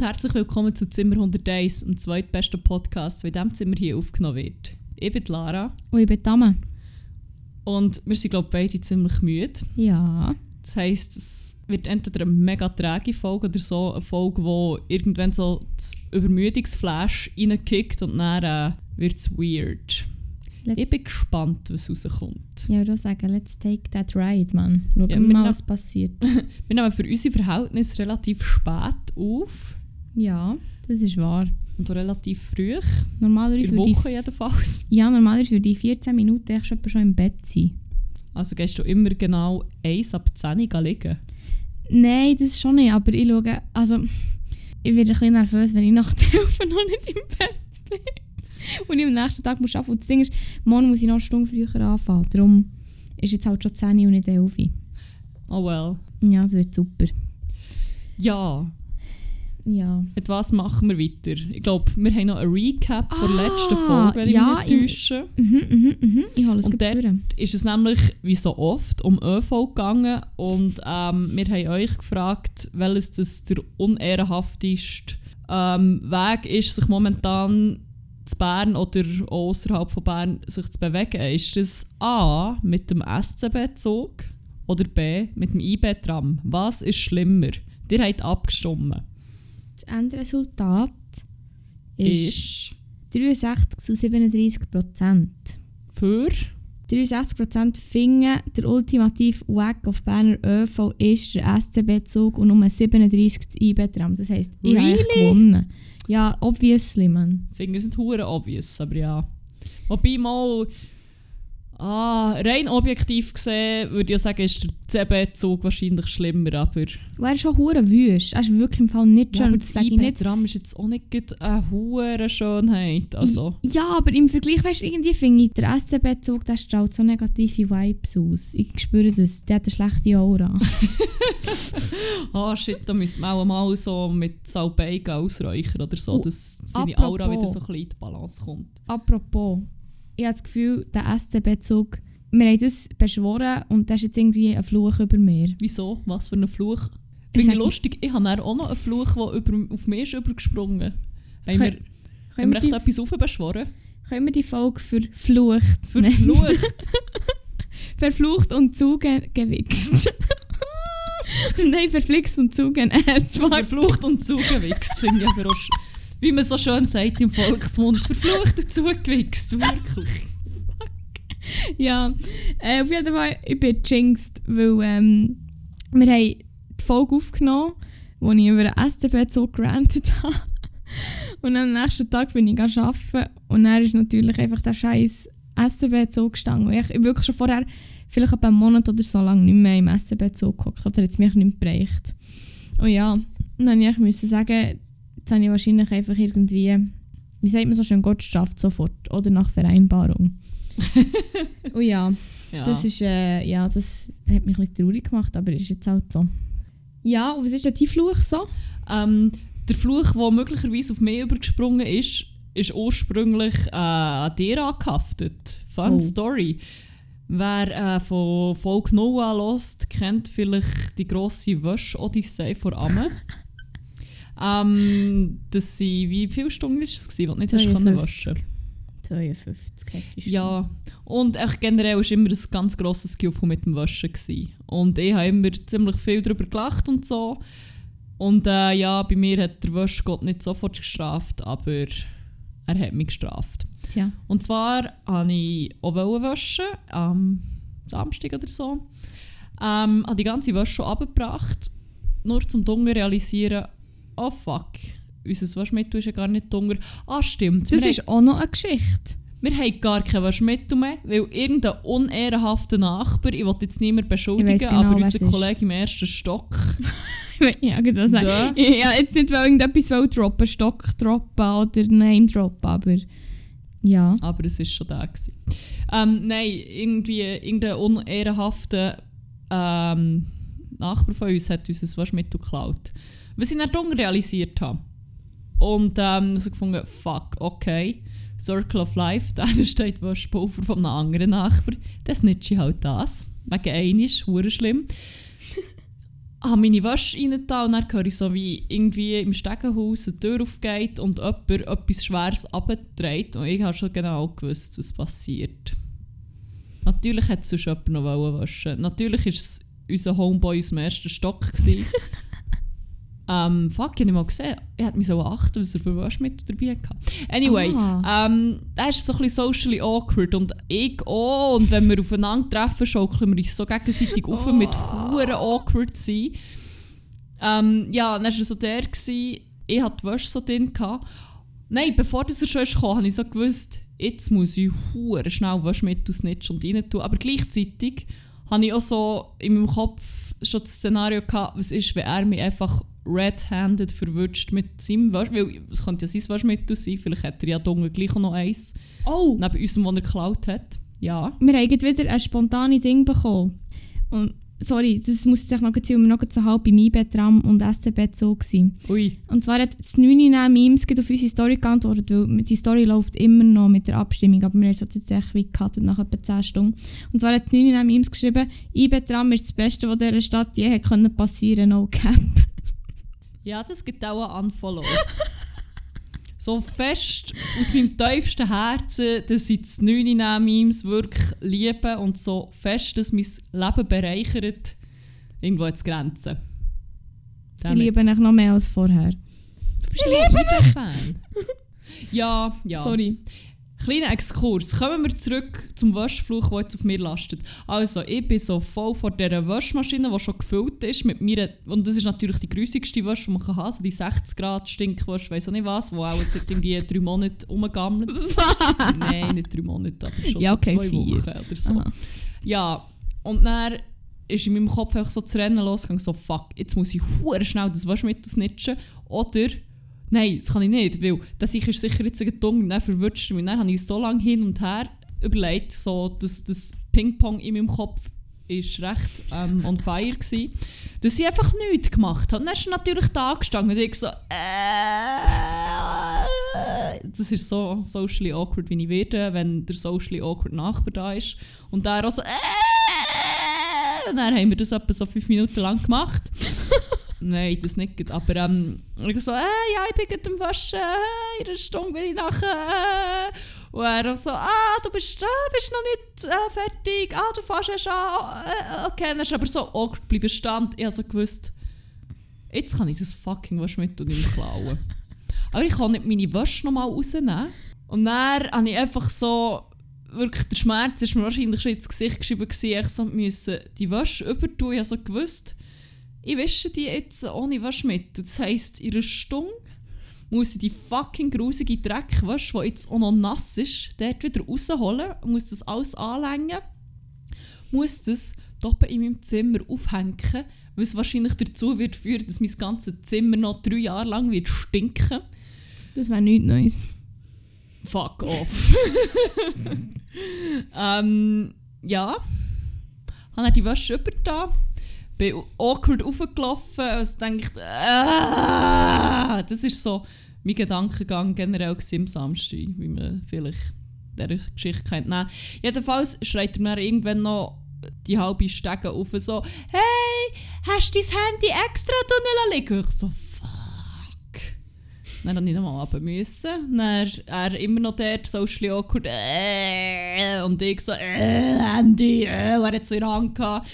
Und herzlich willkommen zu Zimmer 101, dem zweitbesten Podcast, der in diesem Zimmer hier aufgenommen wird. Ich bin Lara Und ich bin Dame. und wir sind, glaube ich, beide ziemlich müde. Ja. Das heisst, es wird entweder eine mega träge Folge oder so eine Folge, wo irgendwann so das Übermüdungsflash reinkickt und dann äh, wird es weird. Let's, Ich bin gespannt, was rauskommt. ja, ich sagen, let's take that ride, man. Schauen Ja, wir mal, was passiert. Wir nehmen für unsere Verhältnisse relativ spät auf ja, das ist wahr. und relativ früh, Normalerweise würde Woche ich, jedenfalls. ja, normalerweise würde ich 14 Minuten echt schon schon im Bett sein. Also gehst du immer genau 1 ab 10 Uhr liegen? Nein, das schon nicht, aber ich schaue, also, ich werde ein bisschen nervös, wenn ich nach der Hilfe noch nicht im Bett bin. Und ich am nächsten Tag muss arbeiten. Und das Ding ist, morgen muss ich noch eine Stunde früher anfangen. Darum ist jetzt halt schon 10 Uhr und nicht 11 Uhr. Oh well. Ja, das wird super. Ja, Ja. mit was machen wir weiter? Ich glaube, wir haben noch ein Recap von der Ah, letzten Folge, wenn ja, ich mich nicht täusche. Mhm, mhm, mhm. Ich hole es Und dort- führen. Ist es nämlich, wie so oft, um ÖV gegangen und ähm, wir haben euch gefragt, welches das der unehrenhafteste ähm, Weg ist, sich momentan zu Bern oder außerhalb von Bern sich zu bewegen. Ist das A mit dem SCB-Zug oder B mit dem IB-Tram? Was ist schlimmer? Ihr habt abgestimmt. Das Endresultat ist, Ist 63 zu 37 Prozent. für 63 Prozent finden, der ultimative Weg auf Berner ÖV ist der SCB-Zug und nur 37 das IB-Tram. Das heisst, ich habe Really? gewonnen. Ja, obviously, man. Ich finde es nicht hure obvious, aber ja. Wobei mal, ah, rein objektiv gesehen würde ich ja sagen, ist der CB-Zug wahrscheinlich schlimmer, aber Und er ist schon hure wüst. Er ist wirklich im Fall nicht ja, schön. aber das. IB-Tram ist jetzt auch nicht eine hure Schönheit, also. Ja, aber im Vergleich, weißt du, irgendwie finde ich, der SCB-Zug, der strahlt so negative Vibes aus. Ich spüre das. Der hat eine schlechte Aura. Ah shit, da müssen wir auch mal so mit Salbeigen ausräuchern oder so, Oh, dass seine Aura apropos. wieder so ein bisschen in die Balance kommt. Apropos, ich habe das Gefühl, der SCB-Zug, wir haben das beschworen und das ist jetzt irgendwie ein Fluch über mir. Wieso? Was für ein Fluch? Finde ich lustig, ich habe auch noch einen Fluch, der über, auf mich ist übergesprungen. Haben wir, Können- haben wir wir, echt die, etwas aufbeschworen? können wir die Folge verflucht, Verflucht! verflucht und zugewichst? Nein, verflixt und zugenährt. Verflucht und zugewichst, finde ich aber auch Wie man so schön sagt im Volksmund. Verflucht und zugewichst, wirklich. Ja, äh, auf jeden Fall, ich bin jinxed, weil ähm, wir haben die Folge aufgenommen, wo ich über den STB-Zug gerantet habe. Und am nächsten Tag bin ich arbeiten und dann ist natürlich einfach der scheiß STB-Zug gestanden. Ich, ich wirklich schon vorher, vielleicht etwa einen Monat oder so lange nicht mehr im STB-Zug gehockt, oder jetzt mich nicht bereicht. Und ja, dann musste ich sagen, jetzt habe ich wahrscheinlich einfach irgendwie, wie sagt man so schön, Gott straft sofort oder nach Vereinbarung. oh ja, Ja. das ist, äh, ja, das hat mich ein bisschen traurig gemacht, aber ist jetzt halt so. Ja, und was ist denn dein Fluch so? ähm, der Fluch, der möglicherweise auf mich übergesprungen ist, ist ursprünglich äh, an dir angehaftet. Fun Oh. Story. Wer äh, von Folge Noah lost, kennt vielleicht die grosse Wäsch-Odyssee vor Amme. ähm, das sind, wie viele Stunden war es, gewesen, die du nicht hast können 52. waschen 52 hätte ich Ja, und echt generell war immer ein ganz grosses Gefühl mit dem Waschen. Gewesen. Und ich habe immer ziemlich viel darüber gelacht und so. Und äh, ja, bei mir hat der Waschgott nicht sofort gestraft, aber er hat mich gestraft. Tja, Und zwar wollte ich auch waschen, am Samstag oder so. Ähm, habe die ganze Wäsche schon abgebracht, nur zum Dunkel realisieren, oh fuck, unser Waschmittel ist ja gar nicht dunkel. Ah, stimmt. das wir ist auch noch eine Geschichte. wir haben gar kein Waschmittel mehr, weil irgendein unehrenhafter Nachbar, ich will jetzt niemand beschuldigen, genau, aber unser. Kollege im ersten Stock, ja, ich sagen. Ja. Ich ja, jetzt nicht weil irgendetwas will droppen, Stock droppen oder Name droppen, aber ja. aber es war schon da. Gewesen. Ähm, nein, irgendwie irgendein unehrenhafter ähm, Nachbar von uns hat uns ein Waschmittel geklaut. Was ich dann realisiert habe. Und ähm, so gefunden, fuck, okay, Circle of Life, da steht Waschpulver von einem anderen Nachbar. Das nütze ich halt das. Wegen einisch, hure schlimm. habe meine Wäsche rein da und dann höre ich so, wie irgendwie im Stegenhaus eine Tür aufgeht und jemand etwas Schweres abträgt und ich habe schon genau gewusst, was passiert. Natürlich hätte sonst jemand noch waschen Natürlich war es unser Homeboy aus dem ersten Stock. ähm, fuck, ich habe nicht mal gesehen. Ich hätte mich so achten, was er für Waschmittel dabei hatte. Anyway, Ah. ähm, das ist so ein bisschen socially awkward und ich auch. Und wenn wir aufeinander treffen, schaukeln wir uns so gegenseitig auf mit hure awkward sein. Ähm, ja, dann war er so der, gewesen, ich hatte die Wäsche so drin. Gehabt. Nein, bevor das er schon gekommen, habe ich so gewusst, jetzt muss ich hure schnell Waschmittel snitchen und rein tun. Aber gleichzeitig habe ich auch so in meinem Kopf schon das Szenario gehabt, was ist, wenn er mich einfach red-handed verwünscht mit seinem Waschmittel. Es könnte ja sein Waschmittel sein, vielleicht hat er ja dunkel gleich noch eins, Oh, neben unserem, das er geklaut hat. Ja. wir haben wieder ein spontanes Ding bekommen. Und sorry, das muss jetzt noch erzählen, wir noch so halb beim IB-Tram und SCB so gewesen. Ui. Und zwar hat das 9 Memes gerade auf unsere Story geantwortet, weil die Story läuft immer noch mit der Abstimmung, aber wir haben es jetzt echt wie gecuttet nach etwa 10 Stunden. Und zwar hat das 9 Memes geschrieben, IB-Tram ist das Beste, was dieser Stadt je hat können passieren no cap. Ja, das gibt auch ein Unfollow. so fest aus meinem tiefsten Herzen, dass ich das 9 Memes wirklich liebe und so fest, dass mein Leben bereichert, irgendwo jetzt Grenzen. Ich liebe noch mehr als vorher. Ich liebe dich. Fan. Ja, ja. Sorry. Kleiner Exkurs. Kommen wir zurück zum Waschfluch, der jetzt auf mir lastet. Also, ich bin so voll vor dieser Waschmaschine, die schon gefüllt ist mit mir. Und das ist natürlich die grusigste Wäsche, die man kann haben kann. So die 60 Grad Stinkwäsche, weiß auch nicht was, die auch seit irgendwie drei Monaten rumgammelt. Nein, nicht drei Monate, aber schon Ja, so okay, zwei vier. Wochen oder so. Aha. Ja, und dann ist in meinem Kopf einfach so zu rennen losgegangen, so fuck, jetzt muss ich schnell das Waschmittel snitchen. Oder, nein, das kann ich nicht, weil das ich ist sicher jetzt und dann verwünscht mich. Dann habe ich so lange hin und her überlegt, so, dass das Ping-Pong in meinem Kopf ist recht ähm, on fire gewesen, dass ich einfach nichts gemacht habe. Und dann ist natürlich da gestanden und ich so, äh, das ist so socially awkward, wie ich werde, wenn der socially awkward Nachbar da ist. Und der auch so, äh, und dann haben wir das etwa so fünf Minuten lang gemacht. Nein, das nicht. Aber ähm, ich so, äh, ja, ich bin gerade am Waschen, äh, in einer Stunde bin ich nachher. Äh. Und er auch so, ah, du bist, ah, bist noch nicht äh, fertig, ah, du fährst schon, äh, okay. Dann ist aber so awkward geblieben stand. Ich habe so gewusst, jetzt kann ich das fucking Waschmittel nicht mehr klauen. aber ich kann nicht meine Wäsche nochmal rausnehmen. Und dann habe ich einfach so, wirklich der Schmerz ist mir wahrscheinlich schon ins Gesicht geschrieben gewesen, ich so müssen die Wäsche übertun. Ich habe so gewusst, ich wasche die jetzt ohne Waschmittel. Das heisst, in einer Stunde muss ich die fucking grusige Dreckwäsche, die jetzt auch noch nass ist, dort wieder rausholen, muss das alles anlängen, muss das oben in meinem Zimmer aufhängen, was wahrscheinlich dazu wird führen, dass mein ganzes Zimmer noch drei Jahre lang wird stinken. Das wäre nichts Neues. Fuck off. ähm, ja. Habe die Wäsche übergetan. Bin awkward raufgelaufen. Also dachte ah, das ist so mein Gedankengang generell am Samstag, wie man vielleicht dieser Geschichte kennt. Jedenfalls schreit er mir irgendwann noch die halbe Stege auf so «Hey, hast du dein Handy extra drinnen liegen?» Und ich so «Fuck». Dann musste ich nochmal runter. Müssen. Dann er immer noch dort, socially awkward. Äh, und ich so, äh, Handy, äh, er hat so in der Hand gehabt.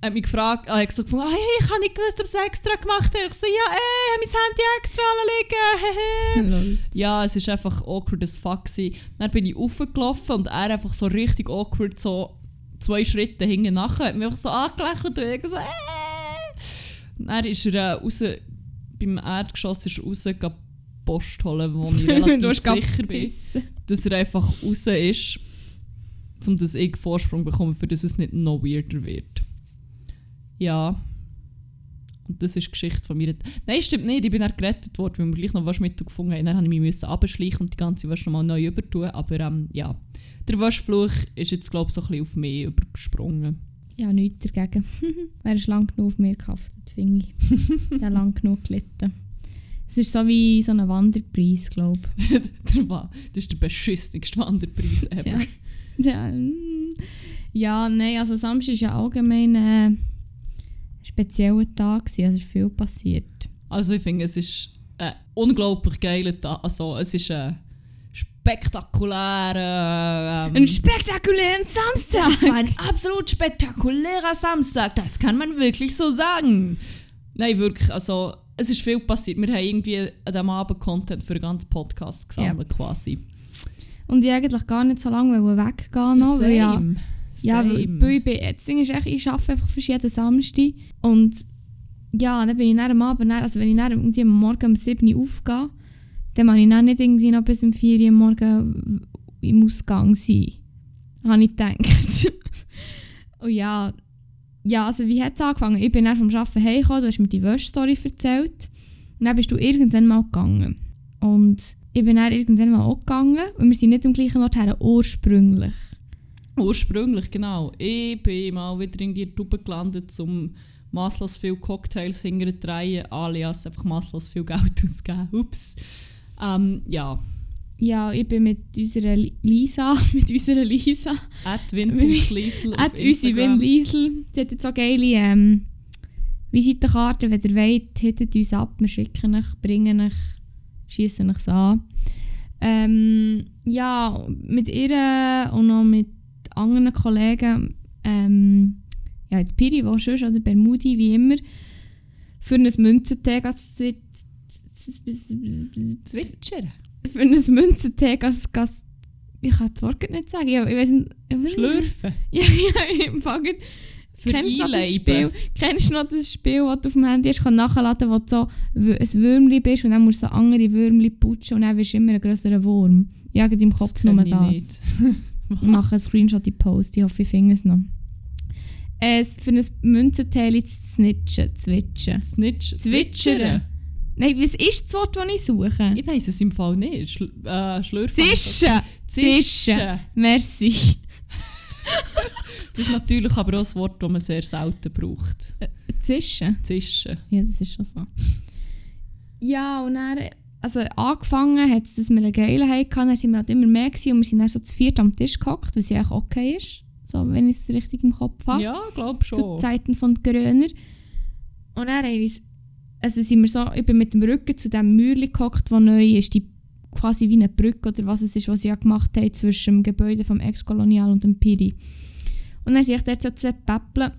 Er hat mich gefragt, er hat so gefunden, ah, hey, ich habe nicht gewusst, ob es extra gemacht hat. Ich so, ja, äh, ich habe mein Handy extra liegen. Ja, es war einfach awkward as fuck. Gewesen. Dann bin ich raufgelaufen und er einfach so richtig awkward, so zwei Schritte hinten nachher, hat mich einfach so angelächelt und ich so, äh. Dann ist er äh, raus, beim Erdgeschoss ist er raus, Post holen, wo ich relativ sicher bin, dass er einfach raus ist, um dass ich Vorsprung bekomme, für dass es nicht noch weirder wird. Ja. Und das ist die Geschichte von mir. Nein, stimmt nicht. Ich bin dann gerettet worden, weil wir gleich noch Waschmittel gefunden haben. Dann musste ich mich abschleichen und die ganze Wäsche nochmal neu übertun. Aber ähm, ja, der Waschfluch ist jetzt, glaube ich, so ein bisschen auf mich übergesprungen. Ja, nichts dagegen. Wärst lang genug auf mir gehaftet, finde ich. ich habe lang genug gelitten. Es ist so wie so ein Wanderpreis, glaube Wa- das ist der beschissenste Wanderpreis ever. Ja. ich. Ja, mm. ja, nein, also Samstag ist ja allgemein äh, spezieller Tag. gewesen, Also es ist viel passiert. Also ich finde, es ist ein unglaublich geiler Tag. Also es ist ein spektakulärer... Ähm, Ein spektakulären das war Samstag! ein absolut spektakulärer Samstag, das kann man wirklich so sagen. Nein, wirklich, also es ist viel passiert. Wir haben irgendwie an diesem Abend Content für den ganzen Podcast gesammelt quasi. Und ich eigentlich gar nicht so lange weggehen noch, weil ja. Ja, weil, Same. weil ich bin, ist echt, ich arbeite einfach jeden Samstag und ja, dann bin ich dann am Abend, dann, also wenn ich dann irgendwie am Morgen um 7 Uhr aufgehe, dann kann ich dann nicht irgendwie noch bis um 4 Uhr am Morgen im Ausgang sein. Habe ich gedacht. und ja, ja, also wie hat es angefangen? Ich bin dann vom Arbeiten heimgekommen, du hast mir die Wäsche-Story erzählt. Und dann bist du irgendwann mal gegangen. Und ich bin dann irgendwann mal auch gegangen und wir sind nicht am gleichen Ort her, ursprünglich. Ursprünglich, genau. Ich bin mal wieder in die Tube gelandet, um maßlos viel Cocktails hinterher alias einfach maßlos viel Geld auszugeben. Ups. Ähm, ja, Ja, ich bin mit unserer Li- Lisa, mit unserer Lisa, at Win.Liesel hat unsere Win Instagram. Liesel, sie hat jetzt so geile ähm, Visitenkarten, wenn ihr wollt, hittet uns ab, wir schicken euch, bringen euch, schiessen euch an. Ähm, ja, mit ihr und noch mit anderen Kollegen, ähm, ja, jetzt Piri, wo schon oder Bermudi, wie immer, für ein Münzentag Zwitschern. für ein Münzentag als Gast. Ich kann das Wort nicht sagen. Ja, ich weiß nicht. Schlürfen. Ja, ja, im Fall. Kennst du noch das. Spiel? Kennst du noch das Spiel, das du auf dem Handy hast, kann nachladen, wo du so ein Würmli bist und dann musst du so andere Würmli putschen und dann wirst du immer ein grösserer Wurm. Ja, im Kopf nur kenn ich das. Ich mache einen Screenshot in die Post, ich hoffe, ich finde es noch. Es für ein Münzenteil zu snitchen, zwitschen. Snitch. Zwitschern. Nein, was ist das Wort, das ich suche? Ich weiß es im Fall nicht. Schl äh, Schlürfen. Zischen! Zischen! Zischen. Merci. Das ist natürlich aber auch ein Wort, das man sehr selten braucht. Zischen? Zischen. Ja, das ist schon so. Ja, und dann, also angefangen hat es, dass wir einen geilen hatten, dann sind wir halt immer mehr gewesen und wir sind dann so zu viert am Tisch gehockt, was ja eigentlich okay ist, so, wenn ich es richtig im Kopf habe. Ja, glaub zu schon. Zeiten von Gröner. Und dann haben also sind wir so, ich bin mit dem Rücken zu dem Mauerli gehockt, das neu ist, die quasi wie eine Brücke oder was es ist, was sie ja gemacht haben zwischen dem Gebäude vom Ex-Kolonial und dem Piri. Und dann waren dort so zwei Päppeln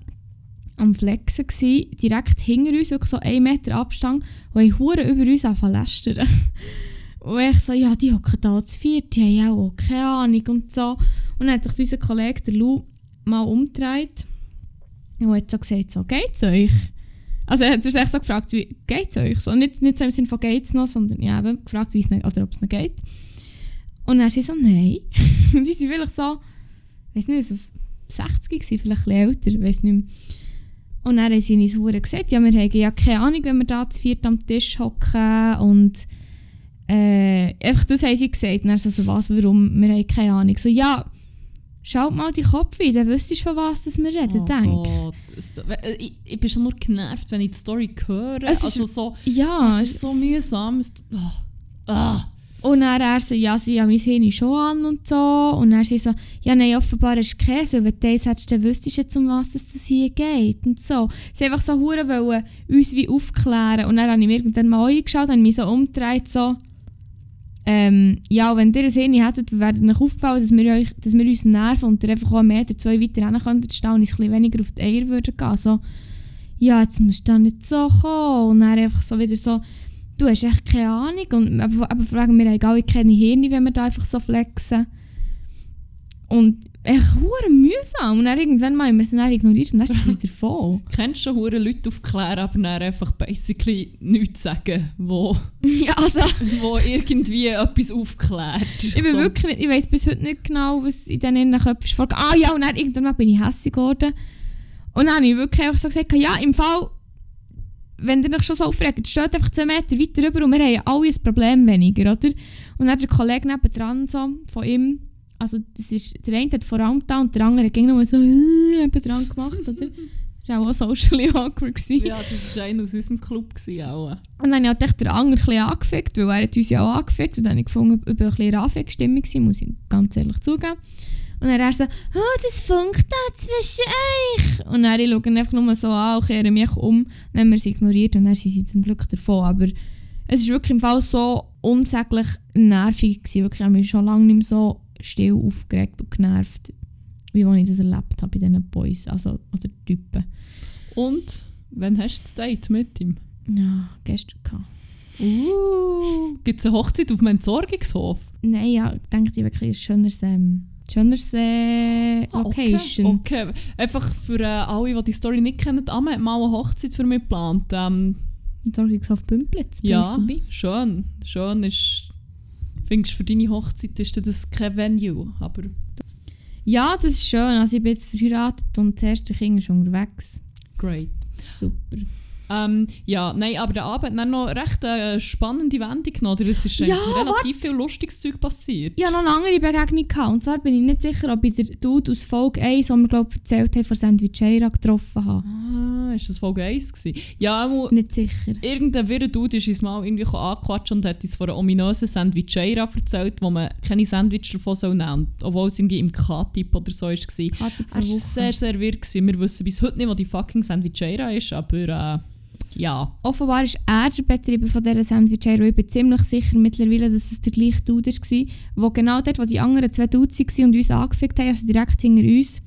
am Flexen, gewesen, direkt hinter uns, wirklich so einen Meter Abstand, und haben Huren über uns angefangen lästern. Und ich so, ja, die hocken da zu viert, die haben auch keine Ahnung und so. Und dann hat sich unser Kollege, der Lou, mal umgedreht und hat so gesagt, so, geht's euch? Also er hat sich echt so gefragt, wie geht's euch? So, nicht, nicht so im Sinne von geht's noch, sondern ja, eben gefragt, wie es nicht, oder ob es noch geht. Und er sie so, nein. und sie sind vielleicht so, weiß nicht, so 60 gewesen, vielleicht ein bisschen älter, weiß nicht mehr. Und dann haben sie uns hure gesagt, ja, wir haben ja keine Ahnung, wenn wir da zu viert am Tisch hocken und äh, einfach das haben sie gesagt. Und dann so, so was, warum, wir haben keine Ahnung. So, ja, schaut mal die Kopf ein, dann wüsstest du, von was das wir reden, oh denk. Gott. Äh, Ich, ich bin schon nur genervt, wenn ich die Story höre. Es ist- also so, Ja, es ist so mühsam. Es, oh. ah. Und dann er so, ja, sie haben mein Hirn schon an und so. Und dann sie so, ja, nein, offenbar ist Käse. Und wenn du das hättest, dann wüsstest du jetzt, um was das hier geht. Und so. Sie einfach so hure wollen uns wie aufklären. Und dann habe ich mir irgendwann mal eingeschaut, habe mich so umgedreht, so, ähm, ja, wenn ihr ein Hirn hättet, wäre euch aufgefallen, dass wir, euch, dass wir uns nerven und ihr einfach auch einen Meter, zwei weiter hin könntet stehen und ein bisschen weniger auf die Eier würden gehen. So, ja, jetzt musst du da nicht so kommen. Und dann einfach so wieder so, du hast echt keine Ahnung. Und aber, aber fragen wir haben alle keine Hirne, wenn wir da einfach so flexen. Und echt hure mühsam. Und dann irgendwann mal haben wir es dann ignoriert und dann sind sie davon. Kennst schon hure Leute aufklären, aber dann einfach basically nichts sagen, wo, ja, also, wo irgendwie etwas aufklärt. ich bin So. wirklich nicht, ich weiss bis heute nicht genau, was in diesen Innenköpfen ist vorgegangen. Ah ja, und dann irgendwann mal bin ich hässlich geworden. Und dann habe ich wirklich einfach so gesagt, ja, im Fall, wenn ihr euch schon so aufregt, steht einfach 10 Meter weiter rüber und wir haben alle ein Problem weniger, oder? Und dann der Kollege nebendran so, von ihm, also das ist, der eine hat vor allem da und der andere hat gegen nur so nebendran gemacht, oder? Das war auch socially awkward. Gewesen. Ja, das war einer aus unserem Club. Gewesen, auch. Und dann habe ich den anderen ein bisschen angefickt, weil er hat uns ja auch angefickt. Und dann habe ich gefunden, ob ein bisschen Anfick-Stimmung war, muss ich ganz ehrlich zugeben. Und dann er so, oh, das funkt da zwischen euch. Und dann ich schaue einfach nur so an und kehre mich um. Dann haben wir sie ignoriert und dann sind sie zum Glück davon. Aber es war wirklich im Fall so unsäglich nervig. Gewesen. Wirklich, ich habe mich schon lange nicht mehr so still aufgeregt und genervt, wie ich das erlebt habe bei diesen Boys, also oder Typen. Und wann hast du das Date mit ihm? Ja, gestern gehabt. Uh, gibt es eine Hochzeit auf dem Entsorgungshof? Nein, ja, ich denke, die wirklich ein schöneres, ähm, äh, Ah. Okay, okay. Einfach für äh, alle, die die Story nicht kennen, Amme hat mal eine Hochzeit für mich geplant. Ähm, Entsorgungshof Bümplitz, ja, schön. Schön ist... Findest du, für deine Hochzeit ist das kein Venue, aber... Ja, das ist schön. Also ich bin jetzt verheiratet und das erste Kind ist unterwegs. Great. Super. Ähm, ja, nein, aber der Abend hat noch recht eine spannende Wendung genommen. Es ist Ja, relativ warte. viel lustiges Zeug passiert. Ich hatte noch eine andere Begegnung. Gehabt. Und zwar bin ich nicht sicher, ob ich den Dude aus Folge 1, den wir glaub, erzählt haben, von Sandwicheira getroffen habe. Ah, ist das Folge 1 gewesen? Ja, mal, Nicht sicher. irgendein wirrer Dude ist uns mal irgendwie angequatscht und hat uns von einer ominösen Sandwicheira erzählt, wo man keine Sandwich davon nehmen soll. Obwohl es irgendwie im K-Typ oder so war. Er war sehr, sehr wirr. Gewesen. Wir wissen bis heute nicht, wo die fucking Sandwicheira ist, aber äh, ja. Offenbar ist er der Betreiber von dieser Sandwicheria. Ich bin ziemlich sicher mittlerweile, dass es der gleiche Dude war, wo genau dort, wo die anderen zwei Dudes waren und uns angefickt haben, also direkt hinter uns,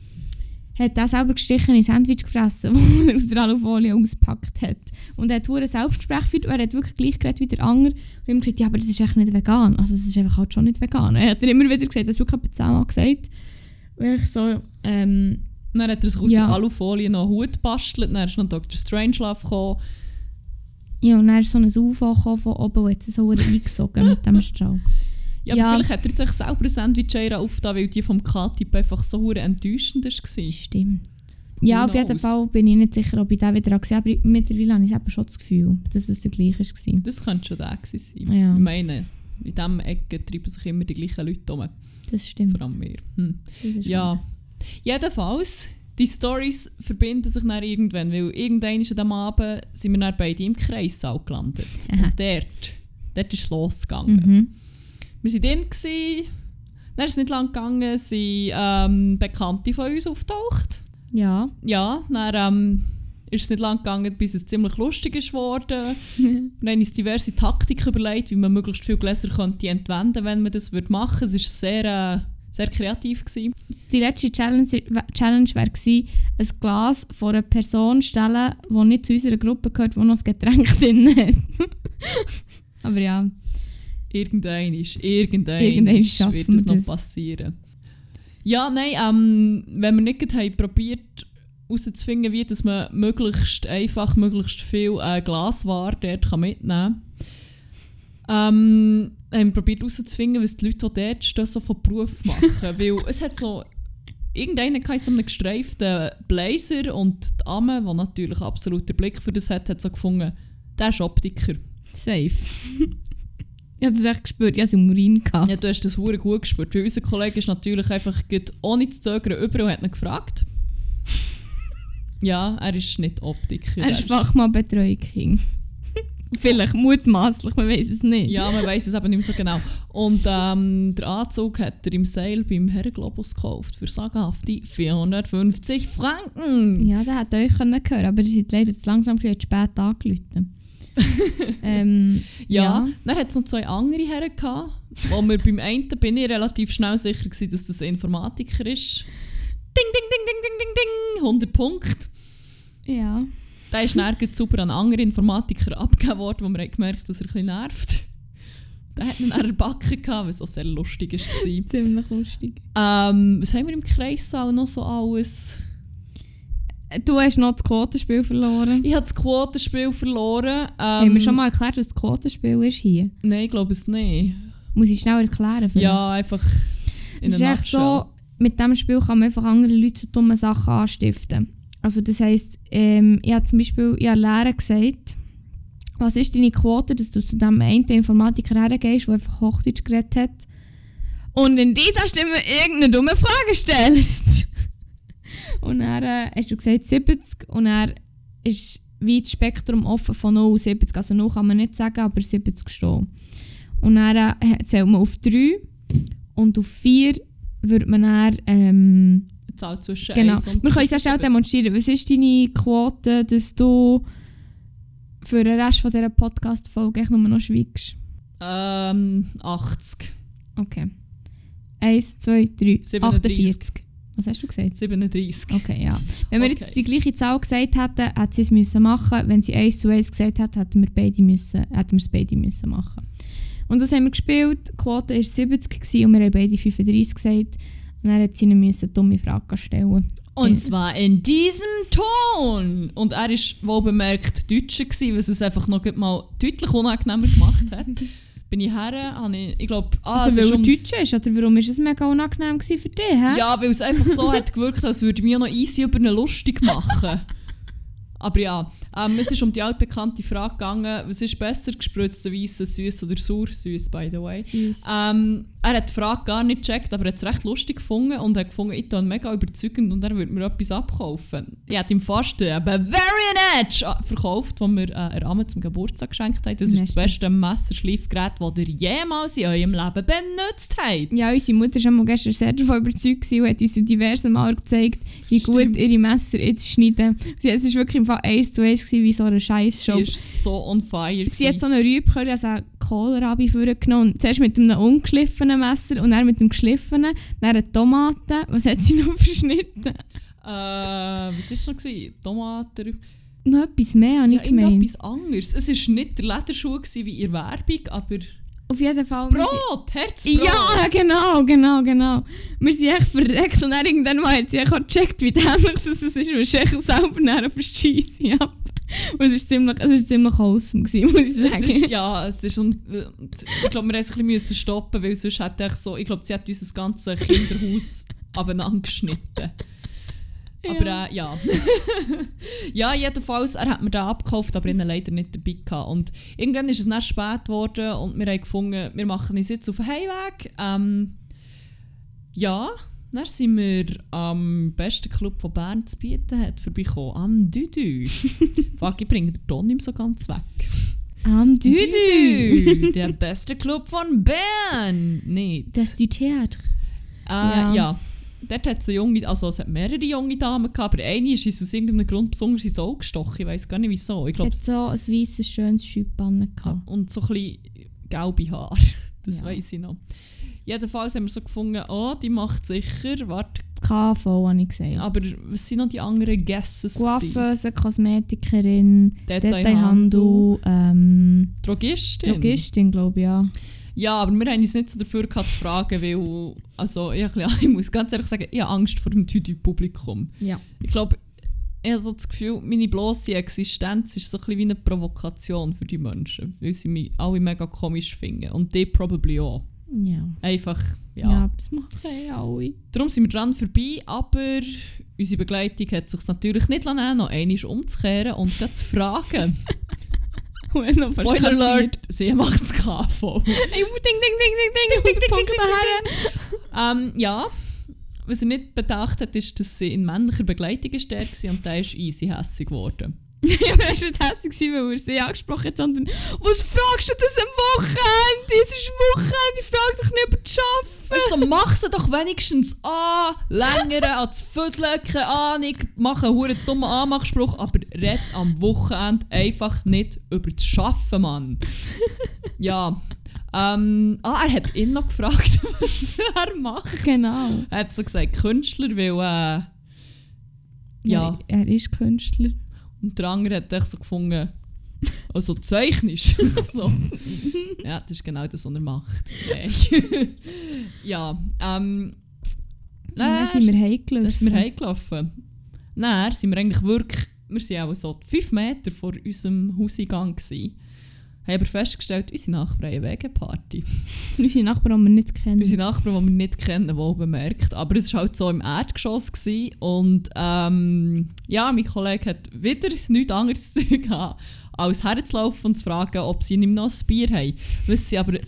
hat er selber gestrichene Sandwich gefressen, die er aus der Alufolie ausgepackt hat. Und er hat ein Selbstgespräch geführt und er hat wirklich gleich geredet wie der andere. Und ihm gesagt, ja, aber das ist echt nicht vegan. Also es ist einfach halt schon nicht vegan. Er hat er immer wieder gesagt, das wirklich etwa zehnmal gesagt. Und ich so, ähm, Dann hat er aus Ja. der Alufolie noch einen Hut gebastelt, dann ist noch Dr. Strangelove gekommen. ja, und dann ist so ein UFO von oben und hat so eingesogen mit dem Strahl. Ja, Ja. aber vielleicht hat er sich selber eine Sandwicheira aufgetan, weil die vom K-Typ einfach so enttäuschend war. Stimmt. Ja, auf jeden? Fall bin ich nicht sicher, ob ich den wieder gesehen habe. Aber mittlerweile habe ich eben schon das Gefühl, dass es der gleiche war. Das könnte schon der gewesen sein. Ja. Ich meine, in diesem Ecke treiben sich immer die gleichen Leute um. Das stimmt. Vor allem wir. Hm. Ja. Jedenfalls, die Stories verbinden sich dann irgendwann, weil irgendwann an diesem Abend sind wir dann beide im Kreissaal gelandet. Aha. Und dort, dort ist es losgegangen. Mhm. Wir waren drin, gewesen, dann ist es nicht lang gegangen, sind ähm, Bekannte von uns auftaucht. Ja. Ja, dann ähm, ist es nicht lang gegangen, bis es ziemlich lustig ist geworden. Wir haben uns diverse Taktiken überlegt, wie man möglichst viele Gläser könnte entwenden wenn man das machen würde. Es war sehr, äh, sehr kreativ. Gewesen. Die letzte Challenge, Challenge wäre gewesen, ein Glas vor einer Person stellen, die nicht zu unserer Gruppe gehört, die noch ein Getränk drin hat. Aber ja, Irgendein ist, irgendein, schaffen wird das wir noch das. passieren. Ja, nein, ähm, wenn wir nicht haben probiert herauszufinden, wie dass man möglichst einfach, möglichst viel äh, Glasware dort kann mitnehmen kann, ähm, haben wir probiert herauszufinden, was die Leute, die dort so von Beruf machen. Weil es hat so... Irgendeiner hatte so einen gestreiften Blazer und die Amme, die natürlich absolut den Blick für das hat, hat so gefunden, der ist Optiker. safe. ich habe das echt gespürt, ich hatte im Urin. Gehabt. Ja, du hast das hure gut gespürt. Weil unser Kollege ist natürlich einfach ohne zu zögern über und hat ihn gefragt. Ja, er ist nicht Optiker. Er ist Fachmannbetreuung. King. Vielleicht mutmaßlich, man weiß es nicht. Ja, man weiß es eben nicht mehr so genau. Und ähm, der Anzug hat er im Sale beim Herrenglobus gekauft für sagenhafte 450 Franken. Ja, der hätte euch können hören aber ihr seid leider zu langsam, ihr habt spät angerufen. ähm, Ja, Ja. dann hat es noch zwei andere Herren gehabt, wo wir beim einen bin ich relativ schnell sicher gewesen, dass das ein Informatiker ist. Ding, ding, ding, ding, ding, ding, ding, 100 Punkte. ja. Der ist dann super an einen anderen Informatiker abgegeben worden, wo haben gemerkt dass er ein bisschen nervt. Der hat ihn dann erbacken gehabt, was auch sehr lustig war. Ziemlich lustig. ähm, was haben wir im Kreissaal noch so alles? Du hast noch das Quotenspiel verloren. Ich habe das Quotenspiel verloren. Ähm, Haben wir schon mal erklärt, was das Quotenspiel ist hier? Nein, ich glaube es nicht. Muss ich schnell erklären? vielleicht? Ja, einfach in Es ist echt so, mit diesem Spiel kann man einfach andere Leute zu dummen Sachen anstiften. Also das heisst, ähm, ich habe zum Beispiel ich habe Lehrer gesagt, was ist deine Quote, dass du zu dem einen Informatiker hergehst, der einfach Hochdeutsch geredet hat und in dieser Stimme irgendeine dumme Frage stellst. und dann äh, hast du gesagt 70 und er ist das Spektrum offen von 0 bis 70. Also 0 kann man nicht sagen, aber 70 stehen. Und dann äh, zählt man auf 3 und auf 4 würde man dann, ähm, Die Zahl zwischen genau, 1 und wir können es auch schnell demonstrieren. Was ist deine Quote, dass du für den Rest von dieser Podcast-Folge nur noch schweigst? Ähm, 80. Okay. 1, 2, 3, 37. 48. Was hast du gesagt? 37. Okay, ja. Wenn wir Okay. jetzt die gleiche Zahl gesagt hätten, hätte sie es müssen machen. Wenn sie 1 zu 1 gesagt hat, hätten wir beide müssen, hätten wir es beide müssen machen. Und das haben wir gespielt. Die Quote war 70 gewesen und wir haben beide 35 gesagt. Und dann hat sie müssen dumme Frage stellen. Und Ja. zwar in diesem Ton. Und er war wohl bemerkt Deutscher, gewesen, was es einfach noch mal deutlich unangenehmer gemacht hat. Bin ich her, habe ich, ich glaube, ah, also weil um- er Deutsch ist, oder warum war es mega unangenehm für dich? Hä? Ja, weil es einfach so hat gewirkt, als würde ich mich noch easy über eine lustig machen. Aber ja, ähm, es ist um die altbekannte Frage gegangen, was ist besser, gespritzter Weisse, süß oder sauer? Süß, by the way. Süß. Ähm, er hat die Frage gar nicht gecheckt, aber er hat es recht lustig gefunden und hat gefunden, ich ihn mega überzeugend und er würde mir etwas abkaufen. Ich habe ihm fast einen Bavarian Edge verkauft, den wir äh, der Amme zum Geburtstag geschenkt haben. Das ist das Merci. beste Messerschleifgerät, das ihr jemals in eurem Leben benutzt habt. Ja, unsere Mutter war gestern sehr davon überzeugt und hat uns diverse Mal gezeigt, wie gut Stimmt. ihre Messer jetzt schneiden. Sie, es war wirklich im Fall eins zu eins wie so eine scheiß Sie Show. ist so on fire. Sie hat so einen Rübcurry, also einen Kohlrabi vorgenommen. Zuerst mit einem ungeschliffenen Messer und dann mit dem geschliffenen. Dann eine Tomate. Was hat sie noch verschnitten? Äh, was war noch? gewesen? Tomaten? Noch etwas mehr, habe Ja, ich gemeint. irgendetwas anderes. Es war nicht der Lederschuh wie in der Werbung, aber Auf jeden Fall. Brot! Herzbrot! Ja, genau, genau, genau. Wir sind echt verreckt und dann irgendwann mal hat sie auch gecheckt, wie dämlich das ist, weil sie echt selber näher auf Scheisse ab. Und es war ziemlich, es ist ziemlich wholesome, gewesen, muss ich sagen. ist, ja, es ist äh, ich glaube, wir mussten es ein bisschen müssen stoppen, weil sonst hat echt so, ich glaube, sie hat unser ganzes Kinderhaus abeinander geschnitten. Aber äh, ja. ja, jedenfalls, er hat mir den abgekauft, aber ihn leider nicht dabei. Gehabt. Und irgendwann ist es dann spät geworden und wir haben gefunden, wir machen uns jetzt auf den Heimweg. Ähm, ja, dann sind wir am besten Club, den Bern zu bieten hat, vorbeigekommen. Am Düdü. Fuck, ich bringe den Ton nicht so ganz weg. Am Düdü. Düdü, der beste Club von Bern. Nicht. Das du Theater. äh, ja. ja. Dort hat es junge, also es hat mehrere junge Damen gehabt, aber eine ist aus irgendeinem Grund besonders ins Auge gestochen. Ich weiß gar nicht wieso. Ich Es glaube, hat so ein weißes, schönes Schüppbanne gehabt. und so ein bisschen gelbe Haare. Das Ja. weiß ich noch. Jedenfalls haben wir so gefunden, oh, die macht sicher. Warte, KV, habe ich gesagt. aber was sind noch die anderen Guesses? Coiffeuse, Kosmetikerin, Detailhandel. Detailhandel, ähm, Drogistin. Drogistin, glaube ich, ja. Ja, aber wir haben uns nicht so dafür gehabt zu fragen, weil, also ich, ich muss ganz ehrlich sagen, ich habe Angst vor dem Tütü-Publikum. Ja. Ich glaube, ich habe so das Gefühl, meine bloße Existenz ist so ein bisschen wie eine Provokation für die Menschen, weil sie mich alle mega komisch finden. Und die probably auch. Ja. Einfach, Ja, ja. das machen eh alle. Darum sind wir dran vorbei, aber unsere Begleitung hat sich natürlich nicht lassen, noch einmal umzukehren und zu fragen. Und fast Spoiler. Alert, sie macht das KV. Ey, ding, ding, ding, ding, ding, ding, Punkt daher. ähm, ja, was er nicht bedacht hat, ist, dass sie in männlicher Begleitung war und der ist easy hässig geworden. Ja, aber er war nicht hässlich, weil er sie angesprochen hat, sondern «Was fragst du das am Wochenende? Es ist Wochenende, ich frage dich nicht über das Arbeiten!» Weißt du, mach sie doch wenigstens an, längere an das Viertel, keine Ahnung, mach einen huren dummen Anmachspruch, aber red am Wochenende einfach nicht über das Schaffen, Mann. ja. Ähm, ah, er hat ihn noch gefragt, was er macht. Genau. Er hat so gesagt, Künstler, weil, äh, ja. Er ist Künstler. Und der andere hat echt so gefunden, also zeichnest. so. Ja, das ist genau das, was er macht. Ja, ähm. Dann sind wir heimgelaufen. Dann sind wir heimgelaufen. Dann sind wir eigentlich wirklich, wir sind auch so fünf Meter vor unserem Hauseingang gewesen. Haben aber festgestellt, unsere Nachbarn haben eine Wegeparty. Unsere Nachbarn, die wir nicht kennen. Unsere Nachbarn, die wir nicht kennen, wohl bemerkt. Aber es war halt so im Erdgeschoss. Gewesen. Und ähm, ja, mein Kollege hat wieder nichts anderes zu tun gehabt, als herzulaufen und zu fragen, ob sie ihm noch ein Bier haben. Was sie aber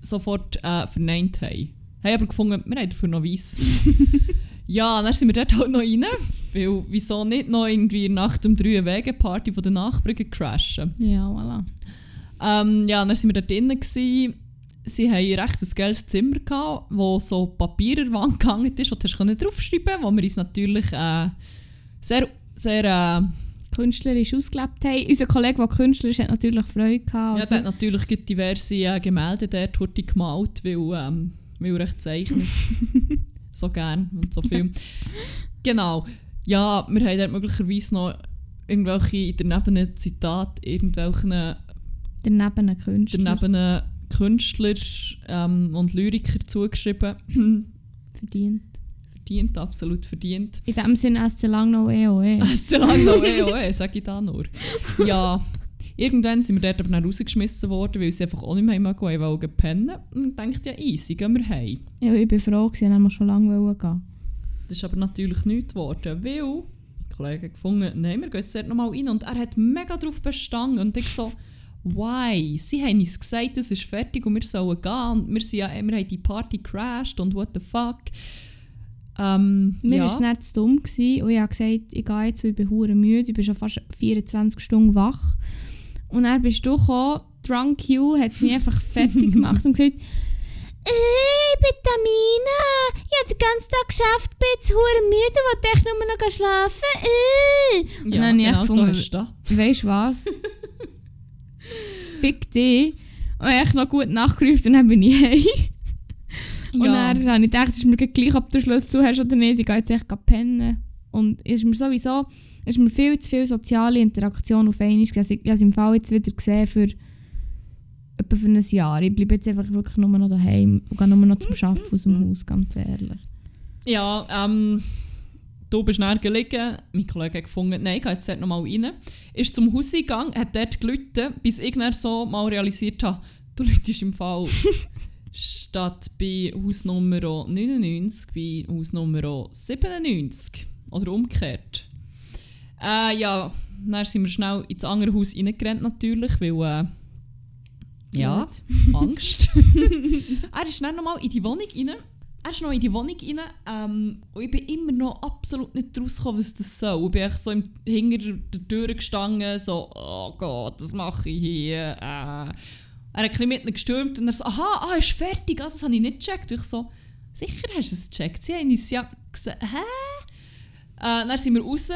sofort äh, verneint haben. Haben aber gefunden, wir haben dafür noch Weiss. ja, dann sind wir dort halt noch rein. Weil, wieso nicht noch irgendwie nach dem 3 Wege-Party von den Nachbarn crashen? Ja, voilà. Ähm, ja, dann waren wir dort drinnen. Gewesen. sie haben recht ein geiles Zimmer gehabt, wo so Papier an der Wand gehangen ist, und du draufschreiben wo wir uns natürlich äh, sehr, sehr äh, künstlerisch ausgelebt haben. Unser Kollege, der Künstler ist, hat natürlich Freude gehabt. Ja, der hat natürlich diverse äh, Gemälde dort heute gemalt, weil, ähm, weil er recht zeichnet. so gern und so viel. genau. Ja, wir haben dort möglicherweise noch irgendwelche daneben Zitate, irgendwelchen daneben Künstler, daneben Künstler ähm, und Lyriker zugeschrieben. verdient. Verdient, absolut verdient. In dem Sinne, es lang noch EOE. Es lang noch EOE, sage ich da nur. Ja, irgendwann sind wir dort aber dann rausgeschmissen worden, weil sie einfach auch nicht mehr gehen wollten pennen. Und ich dachte, ja easy, gehen wir heim. Ja, ich bin froh, sie haben schon lange gehen Das ist aber natürlich nichts geworden, weil Kollegen gefunden, nein, wir gehen jetzt dort nochmal rein. Und er hat mega darauf bestanden und ich so, why? Sie haben uns gesagt, es ist fertig und wir sollen gehen. Und wir, sind ja, wir haben die Party crashed und what the fuck. Ähm, Mir ja. war es nicht zu dumm gewesen, und ich habe gesagt, ich gehe jetzt, weil ich bin hure müde, ich bin schon fast 24 Stunden wach. Und dann bist du gekommen, Drunk You hat mich einfach fertig gemacht und gesagt, äh, ich bin Tamina, ich habe den ganzen Tag geschafft, bin jetzt hure müde, wollte echt nur noch schlafen. Äh. Und ja, dann habe ich genau so gefunden, da. weißt du was? Fick dich. Und ich noch gut nachgerufen und dann bin ich heim. Und Ja. dann habe ich gedacht, es ist mir gleich, ob du den Schlüssel hast oder nicht. Ich gehe jetzt echt pennen. Und es ist mir sowieso es ist mir viel zu viel soziale Interaktion auf einmal. Also Ich habe es im Fall jetzt wieder gesehen für etwa für ein Jahr. Ich bleibe jetzt einfach wirklich nur noch daheim und gehe nur noch zum Arbeiten aus dem Haus, ganz ehrlich. Ja, ähm, du bist näher gelegen, mein Kollege hat gefunden, nein, ich gehe jetzt dort nochmal rein. Ist zum Haus gegangen, hat dort gelitten, bis ich dann so mal realisiert habe, du läutest im Fall statt bei Hausnummer 99 bei Hausnummer 97. Oder umgekehrt. Äh, ja, dann sind wir schnell ins andere Haus reingerannt natürlich, weil, äh, ja, Angst. er ist dann nochmal in die Wohnung rein. Er ist noch in die Wohnung rein ähm, und ich bin immer noch absolut nicht rausgekommen, was das soll. Ich bin echt so im, hinter der Tür gestanden, so, oh Gott, was mache ich hier? Äh. Er hat ein mit mir gestürmt und er so, aha, ah, ist fertig, ah, das habe ich nicht gecheckt. Ich so, sicher hast du es gecheckt? Sie haben uns ja gesagt, hä? Äh, dann sind wir raus,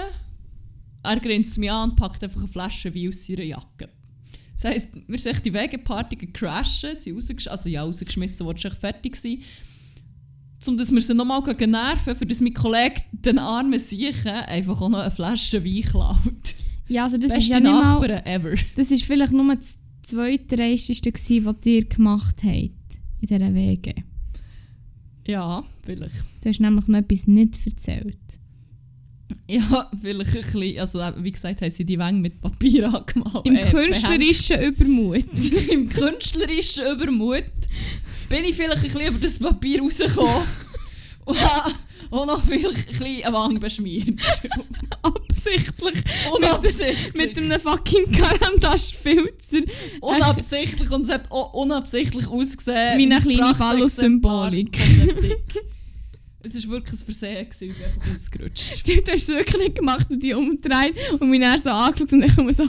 er grinst mich an und packt einfach eine Flasche Wein aus seiner Jacke. Das heisst, wir sind die Wegeparty gecrashed, sind rausgesch also ja, rausgeschmissen, worden, echt fertig gewesen. Um dass wir sie nochmal nerven, für das mein Kollege den armen Siechen einfach auch noch eine Flasche Wein klaut. Ja, also das ist Beste ja nicht mal... Ever. Das war vielleicht nur das zweitreisteste, gewesen, was ihr gemacht habt in dieser Wege. Ja, vielleicht. Du hast nämlich noch etwas nicht erzählt. Ja, vielleicht ein bisschen. Also, äh, wie gesagt, haben sie die Wänge mit Papier angemalt. Im äh, künstlerischen Übermut. Im künstlerischen Übermut bin ich vielleicht ein bisschen über das Papier rausgekommen. und habe auch noch vielleicht ein bisschen eine Wange beschmiert. Absichtlich. Unabsichtlich. Mit einem fucking Karantaschfilzer. unabsichtlich und es hat auch unabsichtlich ausgesehen. Wie eine ein kleine Phallus-Symbolik. Es war wirklich ein Versehen, gewesen, ich bin einfach ausgerutscht. Stimmt, du hast es wirklich nicht gemacht und die umgedreht und mich dann so angeschaut und ich komme so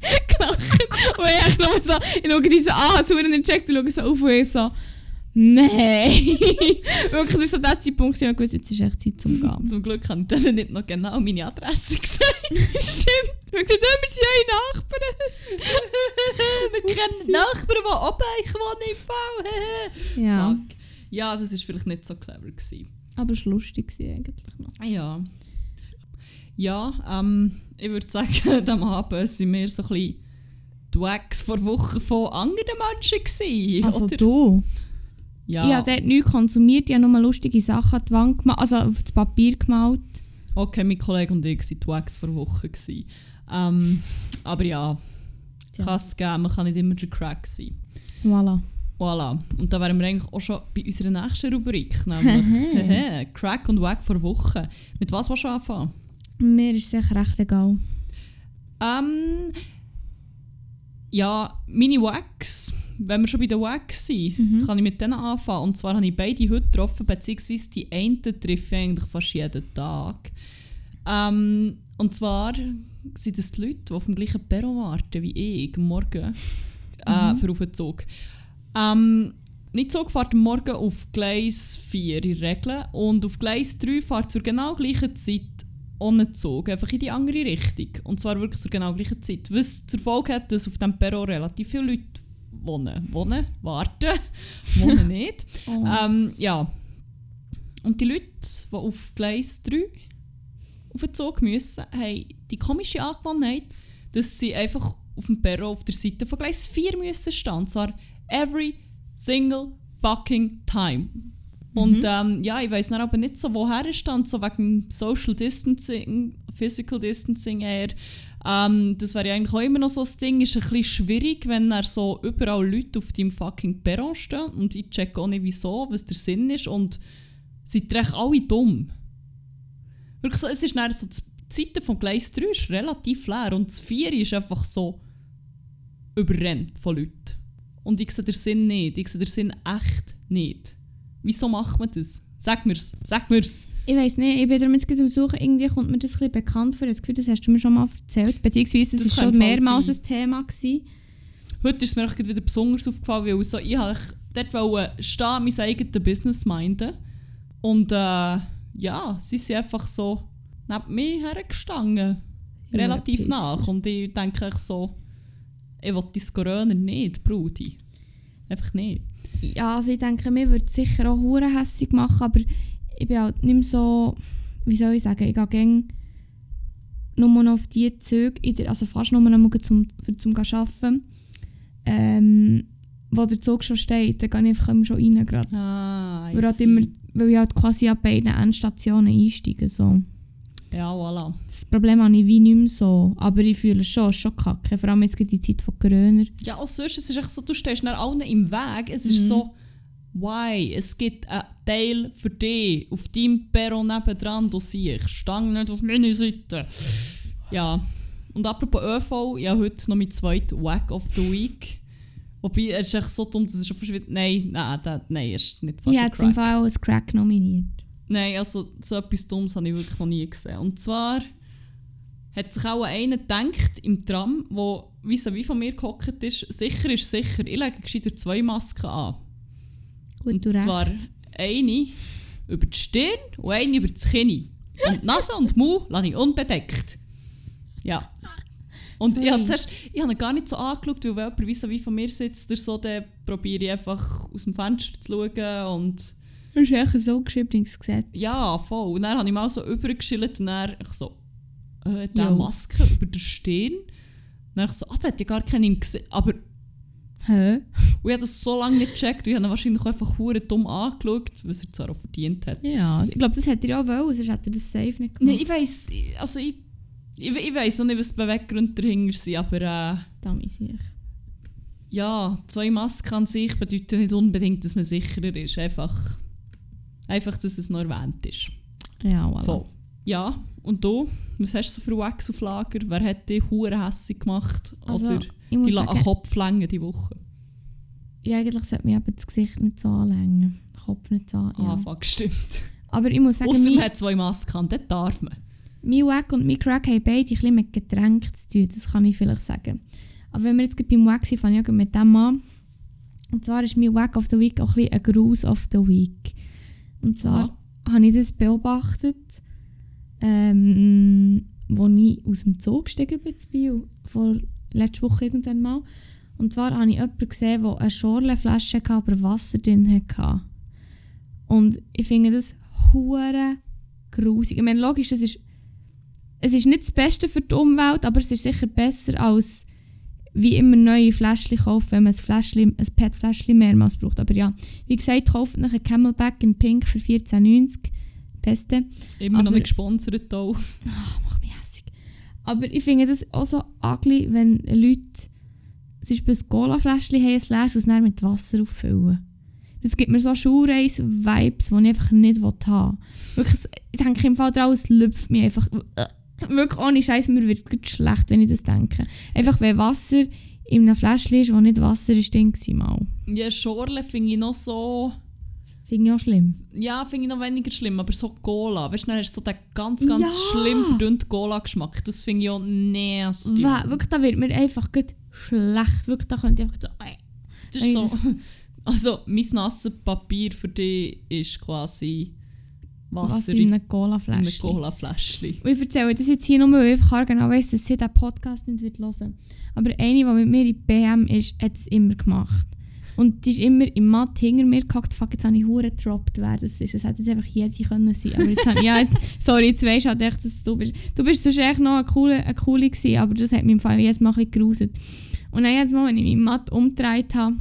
gelacht. Und ich nur so, ich schaue die so an, so einen checkt und schaue so auf und ich so, nein. wirklich, das war so der Zeitpunkt, ich wusste, jetzt ist echt Zeit zum Gehen. Zum Glück habe ich denen nicht noch genau meine Adresse gesagt. Stimmt, wir gesagt, wir sind eure Nachbarn. Wir kennen Nachbarn, die oben ich wohne im Fall. Ja, Fuck. Ja, das war vielleicht nicht so clever. Gewesen. aber es war lustig eigentlich noch. Ah ja. Ja, ähm, ich würde sagen, am Abend sind wir so ein bisschen die Wags vor Wochen von anderen Menschen gewesen, Also oder? du? Ja, Ich habe dort nichts konsumiert, ich habe nur lustige Sachen an die Wand gemalt, also auf das Papier gemalt. okay, mein Kollege und ich waren die Wags vor Wochen. Gewesen. Ähm, aber ja, Tja. kann es geben, man kann nicht immer der Crack sein. Voilà. Voilà. Und da wären wir eigentlich auch schon bei unserer nächsten Rubrik, nämlich Crack und Wack vor Wochen. Mit was willst du anfangen? Mir ist es echt recht egal. Ähm, ja, meine Wags, wenn wir schon bei den Wags sind, Mhm. kann ich mit denen anfangen. Und zwar habe ich beide heute getroffen, beziehungsweise die eine treffe ich eigentlich fast jeden Tag. Ähm, und zwar sind das die Leute, die auf dem gleichen Perron warten wie ich Morgen äh, Mhm. für auf den Zug. Ähm, nicht so fährt Morgen auf Gleis 4 in der Regel und auf Gleis 3 fährt zur genau gleichen Zeit Zug, einfach in die andere Richtung. Und zwar wirklich zur genau gleichen Zeit. Was zur Folge hat, dass auf dem Perron relativ viele Leute wohnen. Wohnen? Warten? wohnen nicht. Oh. Ähm, ja. Und die Leute, die auf Gleis 3 auf den Zug müssen, haben die komische Angewohnheit, dass sie einfach auf dem Perron auf der Seite von Gleis 4 müssen stehen. Und zwar every single fucking time. Und ähm, ja, ich weiß dann aber nicht so, woher es stand, so wegen Social Distancing, Physical Distancing eher. Ähm, das wäre ja eigentlich auch immer noch so das Ding. Ist ein bisschen schwierig, wenn er so überall Leute auf deinem fucking Perron stehen und ich check auch nicht wieso, was der Sinn ist und seid ihr echt alle dumm. Wirklich so, es ist dann so, die Seite vom Gleis 3 ist relativ leer und das 4 ist einfach so überrennt von Leuten. Und ich sehe den Sinn nicht. Ich sehe den Sinn echt nicht. Wieso macht man das? Sag mir's. Sag mir's. Ich weiß nicht, ich bin darum jetzt gerade am Suchen, irgendwie kommt mir das ein bisschen bekannt vor. Ich habe das Gefühl, das hast du mir schon mal erzählt. Beziehungsweise, das, Das ist schon mehrmals sein. ein Thema gewesen. Heute ist mir auch wieder besonders aufgefallen, weil so, ich wollte dort wollte stehen, mein eigenes Business minden. Und äh, ja, sie sind einfach so neben mir hergestanden. Relativ Pisser. nach. Und ich denke echt so, ich will dein Corona nicht, Brudi. Einfach nicht. Ja, also ich denke, mir würde es sicher auch hurenhässig machen, aber ich bin halt nicht mehr so, wie soll ich sagen, ich gehe gerne nur noch auf die Züge, also fast nur noch zum, für, zum arbeiten, ähm, wo der Zug schon steht, dann gehe ich einfach immer schon rein gerade. Ah, Weil, halt immer, weil ich halt quasi an beiden Endstationen einsteige. So. Ja, voilà. Das Problem habe ich wie nicht mehr so, aber ich fühle es schon, es schon kacke, vor allem jetzt gerade die Zeit von Corona. Ja, auch sonst, es ist echt so, du stehst nach allen im Weg. Es Mhm. ist so, why? Es gibt einen Teil für dich auf deinem Perron nebendran, du siehst. Stang nicht auf meine Seite. Ja. Und apropos ÖV, ich habe heute noch mein zweites Wack of the Week. Wobei, er ist echt so dumm, dass er schon fast wieder... Nein, nein, der, nein, er ist nicht fast Ich hätte im Crack. Fall ein Crack nominiert. Nein, also so etwas Dummes habe ich wirklich noch nie gesehen. Und zwar hat sich auch einer gedacht im Tram, wo vis-à-vis von mir gehockt ist, sicher ist sicher, ich lege gescheiter zwei Masken an. Gut, Und du recht. zwar eine über die Stirn und eine über das Kinn. Und Nase und Mund lasse ich unbedeckt. Ja. Und ich habe Sorry. zuerst, ich habe ihn gar nicht so angeschaut, weil wenn jemand vis-à-vis von mir sitzt, oder so, dann probiere ich einfach aus dem Fenster zu schauen und Das ist echt so geschriebenes Gesetz. ja, voll. Und dann habe ich mal so übergeschillt und dann ich so, äh, die Jo. Maske über der Stirn. Und dann ich so, ah, der hat ja gar keinen gesehen. Aber Hä? und ich habe das so lange nicht gecheckt. und Ich habe ihn wahrscheinlich einfach hure dumm angeschaut, was er zwar auch verdient hat. Ja, ich glaube, das hätte er auch wollen, sonst hätte er das safe nicht gemacht. Nein, ich weiss, also ich, ich, ich weiss noch nicht, was die Beweggründe dahinter sind, aber äh, Dummy sich. ja, zwei Masken an sich bedeuten nicht unbedingt, dass man sicherer ist. Einfach, einfach dass es noch erwähnt ist. Ja, voilà. Voll. Ja, und du? Was hast du so für Wax auf Lager? Wer hat dich hure hässig gemacht? Also, Oder die la- an sagen, Kopf längen die Woche? ja, eigentlich sollte man eben das Gesicht nicht so anlängen. Den Kopf nicht so an. Ah, Ja. fuck, stimmt. Aber ich muss sagen, Außer man hat zwei Masken an, das darf man. mein Wack und mein Crack haben beide ein bisschen mit Getränk zu tun. Das kann ich vielleicht sagen. Aber wenn wir jetzt beim Wack sind, fange ich mit dem an. Und zwar ist mein Wack of the Week auch ein bisschen ein Gruß of the Week. Und zwar habe ich das beobachtet, ähm, wo ich aus dem Zug gestiegen bin, Biel, vor letzte Woche irgendwann mal. Und zwar habe ich jemanden gesehen, der eine Schorlenflasche hatte, aber Wasser drin hatte. Und ich finde das hure grusig. Ich meine, logisch, das ist, es ist nicht das Beste für die Umwelt, aber es ist sicher besser als wie immer neue Fläschchen kaufen, wenn man ein, Fläschchen, ein PET-Fläschchen mehrmals braucht. Aber ja, wie gesagt, kauft euch ein Camelback in Pink für 14,90. Beste. Immer noch Aber- nicht gesponsert auch. Ah, macht mich hässig. Aber ich finde das auch so ugly, wenn Leute zum Beispiel ein Cola-Fläschchen haben, ein leeres, und es dann mit Wasser auffüllen. Das gibt mir so Schulreis-Vibes, die ich einfach nicht haben will. Wirklich, ich denke im Fall daran, es lüpft mich einfach. Wirklich ohne Scheiß, mir wird grad schlecht, wenn ich das denke. Einfach wenn Wasser in einem Fläschchen ist, wo nicht Wasser ist, drin war mal. Ja, Schorle finde ich noch so... Finde ich auch schlimm. Ja, finde ich noch weniger schlimm, aber so Cola. Weißt du, dann hast du so den ganz, ganz Ja. schlimm verdünnten Cola-Geschmack. Das finde ich auch nasty. Wa- Wirklich, da wird mir einfach schlecht. Wirklich, da könnte ich einfach so... äh, Das ist so. Also, mein nasses Papier für dich ist quasi Wasser Was in in einem Cola-Fläschchen. Und ich erzähle das jetzt hier nur, weil ich einfach genau weiss, dass sie diesen Podcast nicht wird hören Aber eine, die mit mir in BM ist, hat es immer gemacht. Und die ist immer im Matt hinter mir gehackt. Fuck, jetzt habe ich hure getroppt, wer das ist. Es hätte jetzt einfach jede können sein Aber jetzt habe ich, ja, sorry, jetzt weisst du halt echt, dass du bist. Du bist sonst echt noch eine coole, eine coole gewesen, aber das hat mich im Fall jetzt mal ein bisschen geruset. Und dann jedes Mal, wenn ich meinen Matt umgedreht habe,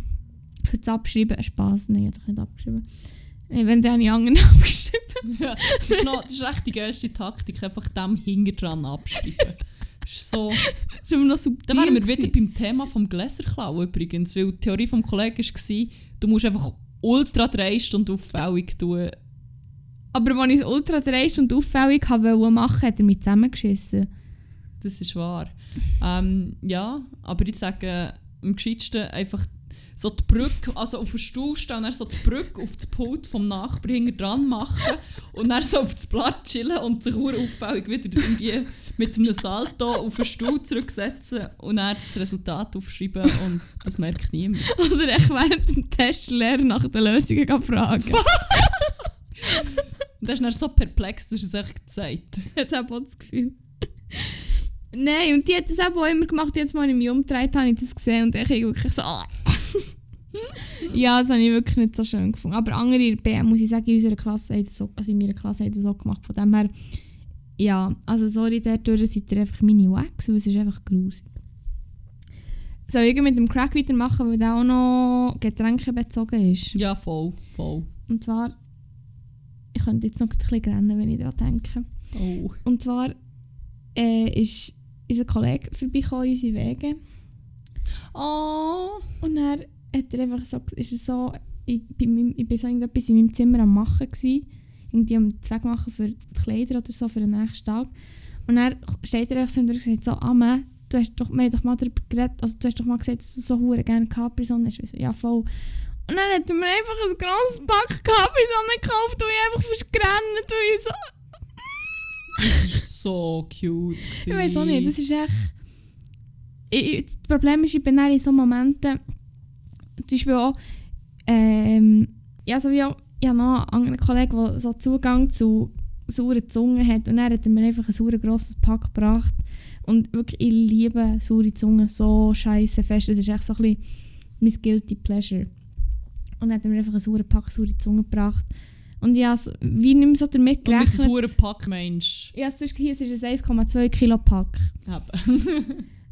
für das Abschreiben, ein Spass, nein, ich habe nicht abgeschrieben. Wenn, dann habe ich anderen abgeschrieben. Ja, das, ist noch, das ist echt die geilste Taktik, einfach dem hinter dran abschreiben. Das ist so. Das ist noch subtil. Dann wären wir wieder beim Thema vom Gläserklauen übrigens, weil die Theorie vom Kollegen war, du musst einfach ultra dreist und auffällig tun. Aber als ich es ultra dreist und auffällig habe wollte machen, hat er mich zusammengeschissen. Das ist wahr. ähm, ja, aber ich sage am gescheitsten einfach so die Brücke, also auf den Stuhl stehen und dann so die Brücke auf das Pult vom Nachbarn hinten dran machen und dann so auf das Blatt chillen und sich auffällig wieder irgendwie mit einem Salto auf den Stuhl zurücksetzen und dann das Resultat aufschreiben und das merkt niemand. Oder echt während dem Test lernen nach den Lösungen fragen. Und das ist dann so perplex, dass er es echt gesagt. Jetzt habe ich das Gefühl. Nein, und die hat das auch immer gemacht. Jetzt mal, ich mich umgedreht habe, habe ich das gesehen und ich wirklich so... ja, das habe ich wirklich nicht so schön gefunden. Aber andere in BM, muss ich sagen, in unserer Klasse haben so, also in meiner Klasse haben das so gemacht. Von dem her, ja, also sorry, dadurch seid ihr einfach meine Wax, weil es ist einfach grusig. Soll ich mit dem Crack weitermachen, weil der auch noch getränkebezogen ist? Ja, voll, voll. Und zwar, ich könnte jetzt noch ein bisschen rennen, wenn ich daran denke. Oh. Und zwar äh, ist unser Kollege vorbeigekommen unsere Wege. Oh. Und dann hat er einfach so, ist er so, ich, bei meinem, ich bin so irgendetwas in meinem Zimmer am machen gewesen, irgendwie am Zweck machen für die Kleider oder so für den nächsten Tag. Und dann steht er einfach so und sagt so, ah man, du hast doch, wir haben doch mal darüber geredet, also du hast doch mal gesagt, dass du so hure gerne Capri-Sonne hast. Ich so, ja voll. Und dann hat er mir einfach ein grosses Pack Capri-Sonne gekauft und ich einfach fast gerannt und ich so, Das ist so cute. Ich weiß auch nicht, das ist echt. Ich, das Problem ist, ich bin in so Momenten, zum Beispiel auch, ähm, ja, so wie auch, ich habe noch einen anderen Kollegen, der so Zugang zu sauren Zungen hat und dann hat er mir einfach ein sauer grosses Pack gebracht und wirklich, ich liebe saure Zungen so scheiße fest, das ist echt so ein bisschen mein guilty pleasure. Und dann hat er mir einfach einen sauren Pack saure Zungen gebracht und ich habe so, wie nicht mehr so damit Und mit gerechnet. Huren Pack Mensch. Ja, sonst hier es ist ein 1,2 Kilo Pack.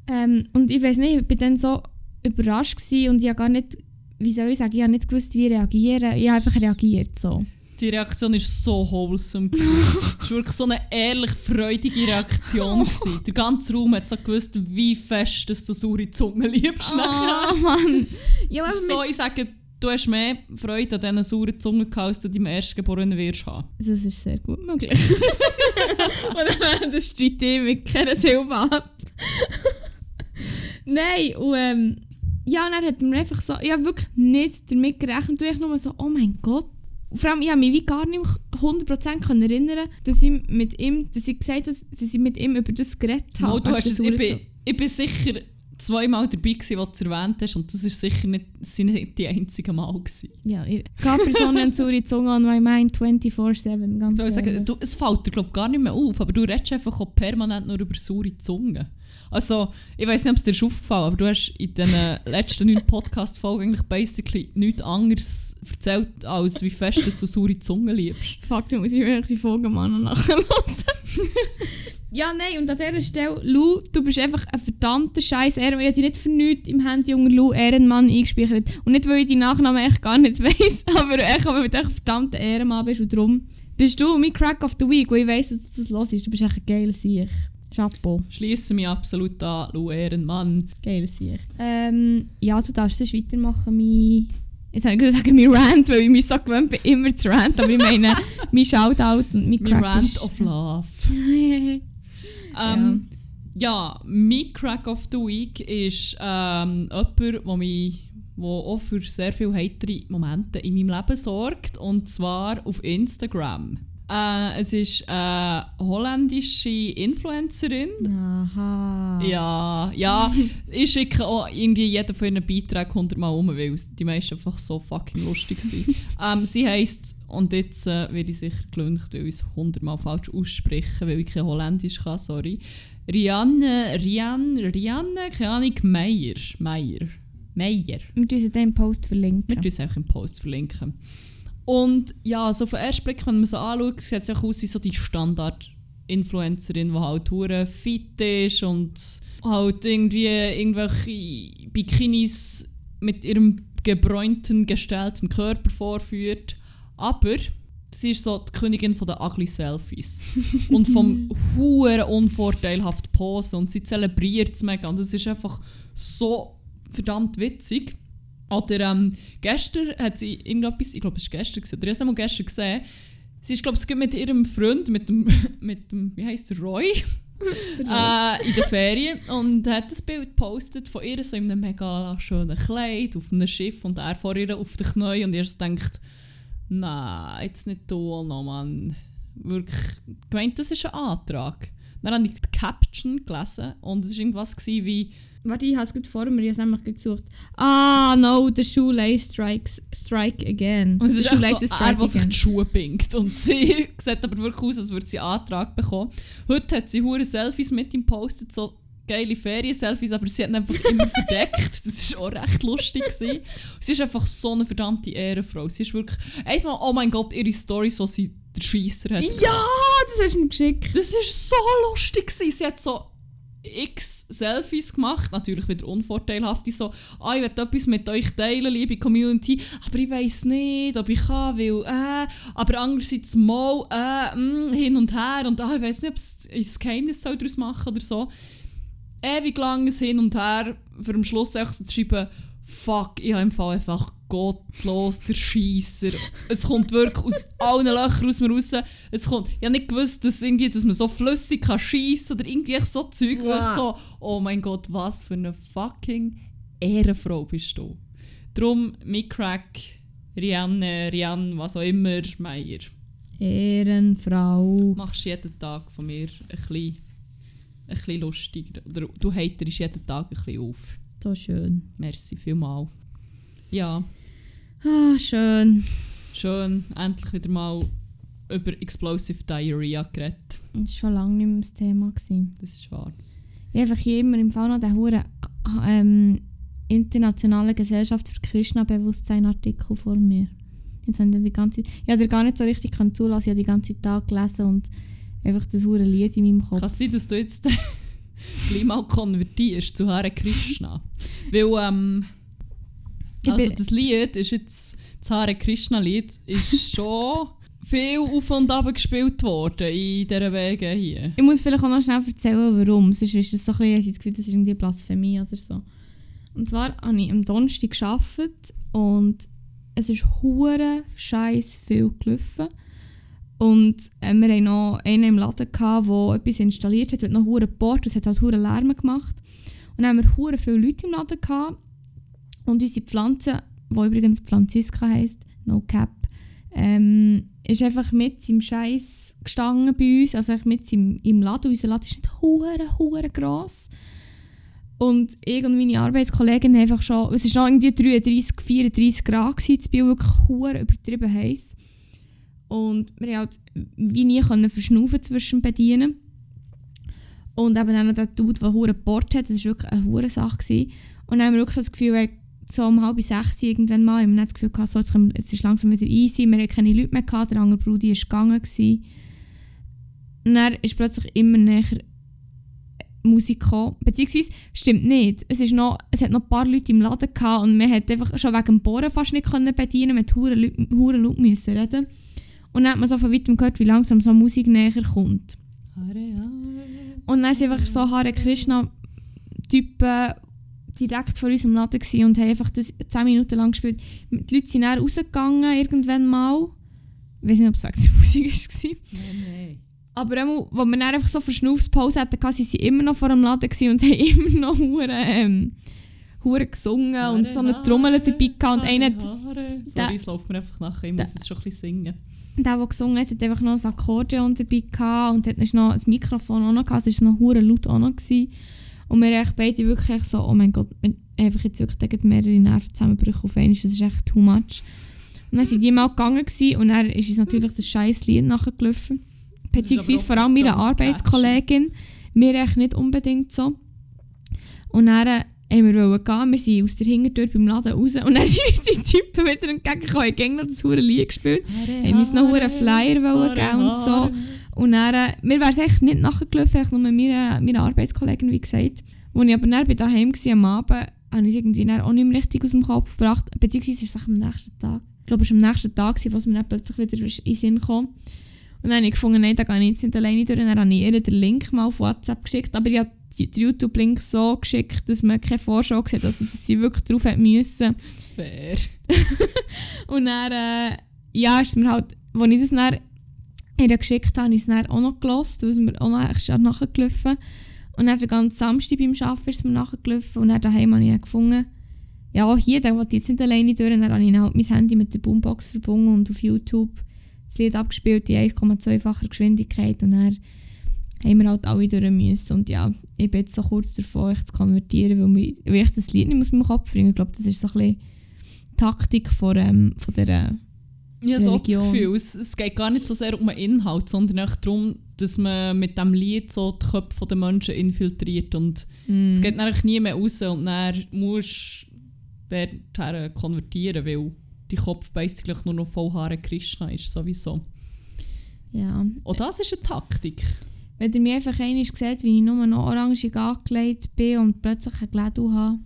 Ähm, und ich weiß nicht, ich war dann so überrascht gewesen und ich habe gar nicht, wie soll ich sagen, ich habe nicht gewusst, wie reagieren. Ich habe einfach reagiert so. Die Reaktion war so wholesome. Es war wirklich so eine ehrlich freudige Reaktion. Der ganze Raum hat so gewusst, wie fest dass du saure Zunge liebst. nachher. Oh Mann. Ja, so, ich sage, du hast mehr Freude an diesen sauren Zungen gehabt, als du deinem Erstgeborenen wirst haben. mit, das ist sehr gut möglich. und dann das streite ich mit keiner Silbe ab. Nein, und ähm, ja, und dann hat er mir einfach so, ich habe wirklich nicht damit gerechnet, und ich nur so, oh mein Gott. Und vor allem, ich habe mich wie gar nicht mehr 100% können erinnern, dass ich mit ihm, dass ich gesagt habe, dass ich mit ihm über das geredet habe. Mo, du hast es, ich, bin, ich bin sicher zweimal dabei gewesen, als du erwähnt hast und das ist sicher nicht, das sind nicht die einzigen Mal gewesen. Ja, ihr- Capri-Sonne und saure Zunge on my mind 24-7, ganz Du, sagen, du, es fällt dir glaub, gar nicht mehr auf, aber du redest einfach auch permanent nur über saure Zunge. Also, ich weiß nicht, ob es dir ist aufgefallen aber du hast in den letzten neun Podcast-Folgen eigentlich basically nichts anderes erzählt, als wie fest dass du saure Zunge liebst. Fuck, da muss ich wirklich die Folge mal noch nachher hören. ja, nein, und an dieser Stelle, Lou, du bist einfach ein verdammter Scheiß Ehrenmann. Ich habe dich nicht für nichts im Handy unter Lou Ehrenmann eingespeichert. Und nicht, weil ich deinen Nachnamen echt gar nicht weiss, aber echt, weil du echt ein verdammter Ehrenmann bist. Und darum bist du mein Crack of the Week, wo ich weiss, dass das los ist. Du bist echt ein geiler Sieg. Chapeau. Schließe mich absolut an, Lou Ehrenmann. Geiler Sieg. Ähm, ja, du darfst sonst weitermachen, mein... Jetzt habe ich gesagt, mein Rant, weil ich mich so gewöhnt bin, immer zu ranten. Aber ich meine, mein Shoutout und mein Mein Crack Rant ist... of Love. Ähm, ja. mein Crack of the Week ist ähm, jemand, der mich wo auch für sehr viele heitere Momente in meinem Leben sorgt. Und zwar auf Instagram. Äh, es ist eine holländische Influencerin. Aha. Ja, ja. ich schicke auch irgendwie jeden von ihren Beiträgen 100 Mal um, weil die meisten einfach so fucking lustig sind. ähm, sie heisst, und jetzt äh, werde ich sicher gelüncht, weil ich es 100 Mal falsch aussprechen, weil ich kein Holländisch kann, sorry. Rianne, Rianne, Rianne, keine Ahnung, Meier. Meier. Meier. Wir tun den Post verlinken. Wir tun es auch im Post verlinken. Und ja, so auf den ersten Blick, wenn man so anschaut, sieht es auch aus wie so die Standard-Influencerin, die halt hure fit ist und halt irgendwie irgendwelche Bikinis mit ihrem gebräunten, gestellten Körper vorführt. Aber sie ist so die Königin von der ugly Selfies und vom hure unvorteilhaften Posen und sie zelebriert es mega und es ist einfach so verdammt witzig. Oder ähm, gestern hat sie irgendetwas, ich glaube es war gestern, gewesen, oder ich habe es mal gestern gesehen, sie ist glaube ich mit ihrem Freund, mit dem, mit dem wie heisst der, Roy, äh, in der Ferien und hat das Bild gepostet von ihr so in einem mega schönen Kleid auf einem Schiff und er vor ihr auf den Knien und ich denkt, nein, jetzt nicht toll noch, Mann. Wirklich, gemeint, das ist ein Antrag. Dann habe ich Caption gelesen und es war irgendwas gewesen wie Warte, ich habe es gerade vor mir, ich habe es nämlich gesucht. Ah, no, the shoelace strikes, strike again. Und es ist shoelace so, er, der sich die Schuhe pinkt. Und sie sieht aber wirklich aus, als würde sie einen Antrag bekommen. Heute hat sie hure Selfies mit ihm gepostet, so geile Ferien-Selfies, aber sie hat ihn einfach immer verdeckt. Das war auch recht lustig. Gewesen. Sie ist einfach so eine verdammte Ehrenfrau. Sie ist wirklich... Einmal, oh mein Gott, ihre Stories, wo sie den Scheisser hat. Ja, das hast du mir geschickt. Das war so lustig. Gewesen. Sie hat so x Selfies gemacht, natürlich wieder unvorteilhaft, so, ah, ich will etwas mit euch teilen, liebe Community, aber ich weiß nicht, ob ich kann, weil, äh, aber andererseits mal, äh, mh, hin und her und ah, ich weiß nicht, ob es ein Geheimnis daraus machen oder so. Ewig langes Hin und Her, für am Schluss einfach so zu schreiben, fuck, ich habe im Fall einfach gottlos der Scheisser. Es kommt wirklich aus allen Löchern aus mir raus. Es kommt, ich habe nicht gewusst, dass, irgendwie, dass man so flüssig kann schiessen oder irgendwie so Zeug. wo ich So, oh mein Gott, was für eine fucking Ehrenfrau bist du. Drum, Mikrack, Rianne, Rianne, was auch immer, Meier. Ehrenfrau. Machst jeden Tag von mir ein bisschen, ein bisschen lustiger. Oder du haterst jeden Tag ein bisschen auf. So schön. Merci vielmal. Ja, Ah, schön. schön, endlich wieder mal über Explosive Diarrhea geredet. Das war schon lange nicht mehr das Thema. Gewesen. Das ist wahr. Ich habe einfach hier immer im Fall noch den Huren ähm, internationale Gesellschaft für Krishna-Bewusstsein Artikel vor mir. Jetzt haben die ganze Ich habe gar nicht so richtig zulassen. Ich habe die ganze Tag gelesen und einfach das hure Lied in meinem Kopf. Kann es sein, dass du jetzt gleich mal konvertierst zu Hare Krishna? Weil, ähm, also das Lied ist jetzt, das Hare Krishna Lied ist schon viel auf und ab gespielt worden in diesen Wegen hier. Ich muss vielleicht auch noch schnell erzählen, warum. Sonst ist es so ein bisschen, ich das Gefühl, das ist irgendwie Blasphemie oder so. Und zwar habe ich am Donnerstag gearbeitet und es ist hure scheiß viel gelaufen. Und äh, wir hatten noch einen im Laden, der etwas installiert hat, mit noch hure Port, das hat halt hure Lärm gemacht. Und dann haben wir viele Leute im Laden gehabt. Und unsere Pflanze, die übrigens Franziska heisst, no cap, ähm, ist einfach mit im Scheiß gestanden bei uns, also mit im, im Laden. Unser Laden ist nicht hure hure gross. Und ich und meine Arbeitskollegen haben einfach schon, es war noch irgendwie 33, 34 Grad gewesen, das Biel wirklich hure übertrieben heiß. Und wir haben halt wie nie können verschnaufen zwischen Bedienen. Und eben dann der Dude, der hure Bord hat, das war wirklich eine hure Sache. Gewesen. Und dann haben wir wirklich das Gefühl, so um halb sechs irgendwann mal, haben wir das Gefühl gehabt, so, jetzt, wir, jetzt ist langsam wieder easy, wir hatten keine Leute mehr, gehabt, der andere Brudi war gegangen. Gewesen. Und dann ist plötzlich immer näher Musik gekommen. Beziehungsweise, stimmt nicht. Es, ist noch, es hat noch ein paar Leute im Laden gehabt und man hat einfach schon wegen dem Bohren fast nicht können bedienen, huren Leuten huren laut müssen reden. Und dann hat man so von weitem gehört, wie langsam so Musik näher kommt. Und dann sind einfach so Hare Krishna Typen direkt vor uns im Laden und haben einfach das 10 Minuten lang gespielt. Die Leute sind dann rausgegangen, irgendwann mal. Ich weiß nicht, ob es wegen der Musik war. Nein, nein. Aber auch, als wir dann einfach so Verschnaufspause hatten, waren sie immer noch vor dem Laden und haben immer noch ähm, hure gesungen und so eine Trommel dabei gehabt. Und einer, hat- Haare. Sorry, es läuft mir einfach nachher. Ich muss es schon ein bisschen singen. der, der gesungen hat, hat einfach noch ein Akkordeon dabei gehabt und hat noch ein Mikrofon auch noch gehabt. Es war noch hure laut auch noch. Gewesen. Und wir echt beide wirklich so, oh mein Gott, wir einfach jetzt wirklich mehrere Nervenzusammenbrüche auf einmal. Das ist echt too much. Und dann sind die mal gegangen gewesen, und dann ist uns natürlich das scheiß Lied nachgelaufen. Beziehungsweise vor allem meine Arbeitskollegin. Mir echt nicht unbedingt so. Und dann haben wir wollen gehen, wir sind aus der Hintertür beim Laden raus und dann sind uns die Typen wieder entgegengekommen, haben noch das hure Lied gespielt. Haben uns noch einen Flyer wollen geben und so. Und dann, äh, mir wäre es echt nicht nachgelaufen, echt nur meine, meine Arbeitskollegin, wie gesagt. Als ich aber dann bei daheim war am Abend, habe ich es irgendwie auch nicht mehr richtig aus dem Kopf gebracht. Beziehungsweise ist es am nächsten Tag. Ich glaube, es war am nächsten Tag, was mir dann plötzlich wieder in den Sinn kam. Und dann habe ich gefunden, nein, da gehe ich jetzt nicht alleine durch. Und dann habe ich ihr den Link mal auf WhatsApp geschickt. Aber ich habe die- YouTube-Link so geschickt, dass man keine Vorschau sieht, also dass sie wirklich drauf hat müssen. Fair. Und dann, äh, ja, ist mir halt, als ich das dann ihr geschickt habe, habe ich es dann auch noch gelost, weil es mir auch noch nachgelaufen. Und dann den ganzen Samstag beim Arbeiten ist es mir nachgelaufen und dann daheim habe ich dann gefunden, ja, auch hier, da wollte ich jetzt nicht alleine durch. Dann habe ich halt mein Handy mit der Boombox verbunden und auf YouTube das Lied abgespielt in 1,2-facher Geschwindigkeit und dann haben wir halt alle durch müssen. Und ja, ich bin jetzt so kurz davor, ich zu konvertieren, weil, mich, weil ich das Lied nicht aus meinem Kopf bringen Ich glaube, das ist so ein bisschen Taktik von, ähm, von. Ich habe so das. Gefühl, es, es geht gar nicht so sehr um den Inhalt, sondern echt darum, dass man mit dem Lied so die Köpfe der Menschen infiltriert und Mm. es geht eigentlich nie mehr raus und dann musst du dorthin konvertieren, weil die Kopf basically nur noch voll Haare Krishna ist, sowieso. Ja. Und das ist eine Taktik. Wenn ihr mich einfach einmal seht, wie ich nur noch orange angelegt bin und plötzlich ein Glädel habe,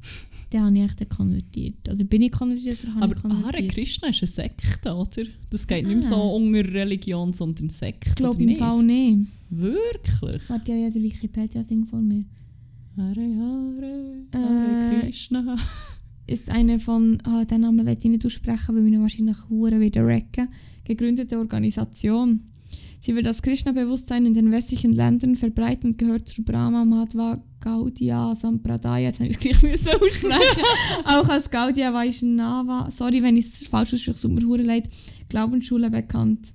dann habe ich echt konvertiert. Also bin ich konvertiert oder habe Aber ich Hare konvertiert? Krishna ist eine Sekte, oder? Das geht nicht mehr so Ah. unter Religion, sondern Sekte, Ich glaube im nicht? Fall nicht. Wirklich? Warte, ja, ja, der Wikipedia-Ding vor mir. Hare Hare, Hare Äh, Krishna. Ist eine von, ah, den Namen werde ich nicht aussprechen, weil ihn wahrscheinlich wieder wrecken, gegründete Organisation. Sie will das Krishna-Bewusstsein in den westlichen Ländern verbreiten und gehört zu Brahma Madhva Gaudiya Sampradaya. Jetzt habe ich es gleich müssen aussprechen. Auch als Gaudiya Vaishnava, sorry, wenn ich es falsch ausspreche, tut mir leid, Glaubensschule bekannt.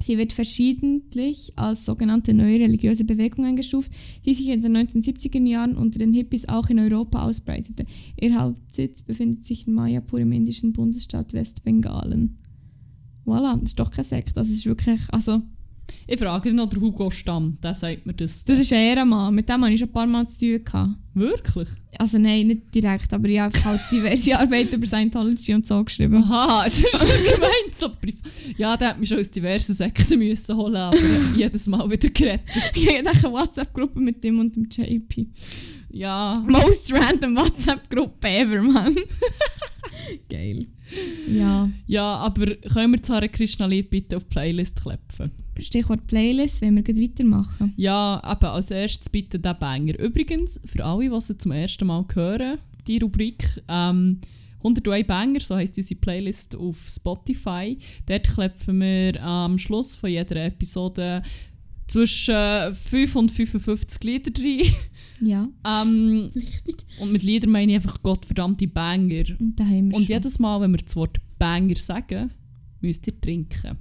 Sie wird verschiedentlich als sogenannte neue religiöse Bewegung eingestuft, die sich in den 1970er Jahren unter den Hippies auch in Europa ausbreitete. Ihr Hauptsitz befindet sich in Mayapur im indischen Bundesstaat Westbengalen. Voilà, das ist doch kein Sekt. Das ist wirklich, also, Ich frage noch den Hugo Stamm, der sagt mir das. das ist ein Ehrenmann. Mit dem habe ich schon ein paar Mal zu tun gehabt. Wirklich? Also nein, nicht direkt, aber ich habe halt diverse Arbeiten über Scientology und so geschrieben. Aha, das ist schon gemeint. So ja, der hat mich schon aus diversen Sekten müssen holen, aber er jedes Mal wieder gerettet. Ich habe eine WhatsApp-Gruppe mit dem und dem JP. Ja, Most random WhatsApp-Gruppe ever, Mann. Geil. Ja. ja, aber können wir das Hare Krishna Lied bitte auf die Playlist klepfen? Stichwort Playlist, wenn wir gleich weitermachen. Ja, eben als erstes bitte den Banger. Übrigens, für alle, die sie zum ersten Mal hören, die Rubrik ähm, 101 Banger, so heisst unsere Playlist auf Spotify. Dort klepfen wir am Schluss von jeder Episode zwischen 5 und 55 Lieder rein. Ja. ähm, Richtig. und mit Liedern meine ich einfach gottverdammte Banger. Und da haben wir Und jedes Mal, wenn wir das Wort Banger sagen, müsst ihr trinken.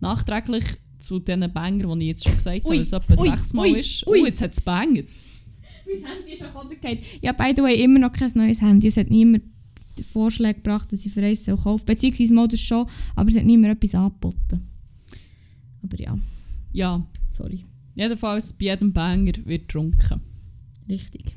Nachträglich zu diesen Banger, die ich jetzt schon gesagt habe, weil es etwa ui, sechsmal ui, ist. ui. Oh, jetzt hat es Banger. Mein Handy ist am Boden gefallen. Ja, by the way, immer noch kein neues Handy. Es hat niemand Vorschläge gebracht, dass ich für eins soll kaufen Beziehungsweise mal das schon, aber es hat niemand etwas angeboten. Aber ja, Ja, sorry. jedenfalls bei jedem Banger wird getrunken. Richtig.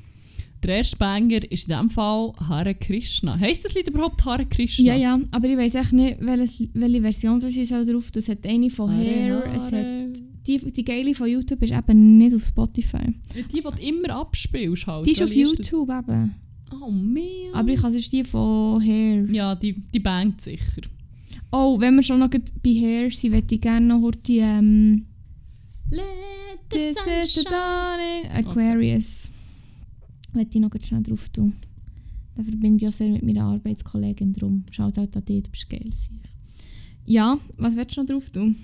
Der erste Banger ist in diesem Fall Hare Krishna. Heißt das Lied überhaupt Hare Krishna? Ja, ja, aber ich weiß echt nicht, welches, welche Version das soll drauf. Es hat eine von Hare, Hair, es hat Hare. die, die geile von YouTube ist eben nicht auf Spotify. Die, die du immer abspielst halt. Die ist auf Welche das? YouTube eben. Oh man. Aber ich sonst die von Hair. Ja, die, die bangt sicher. Oh, wenn wir schon noch bei Hair sind, möchte ich gerne noch die ähm, Let the dawning Aquarius. Möchte ich noch schnell drauf tun. Da verbinde ich auch sehr mit meiner Arbeitskollegin drum. Schaut halt an dich, du bist geil. Ja, was willst du noch drauf tun?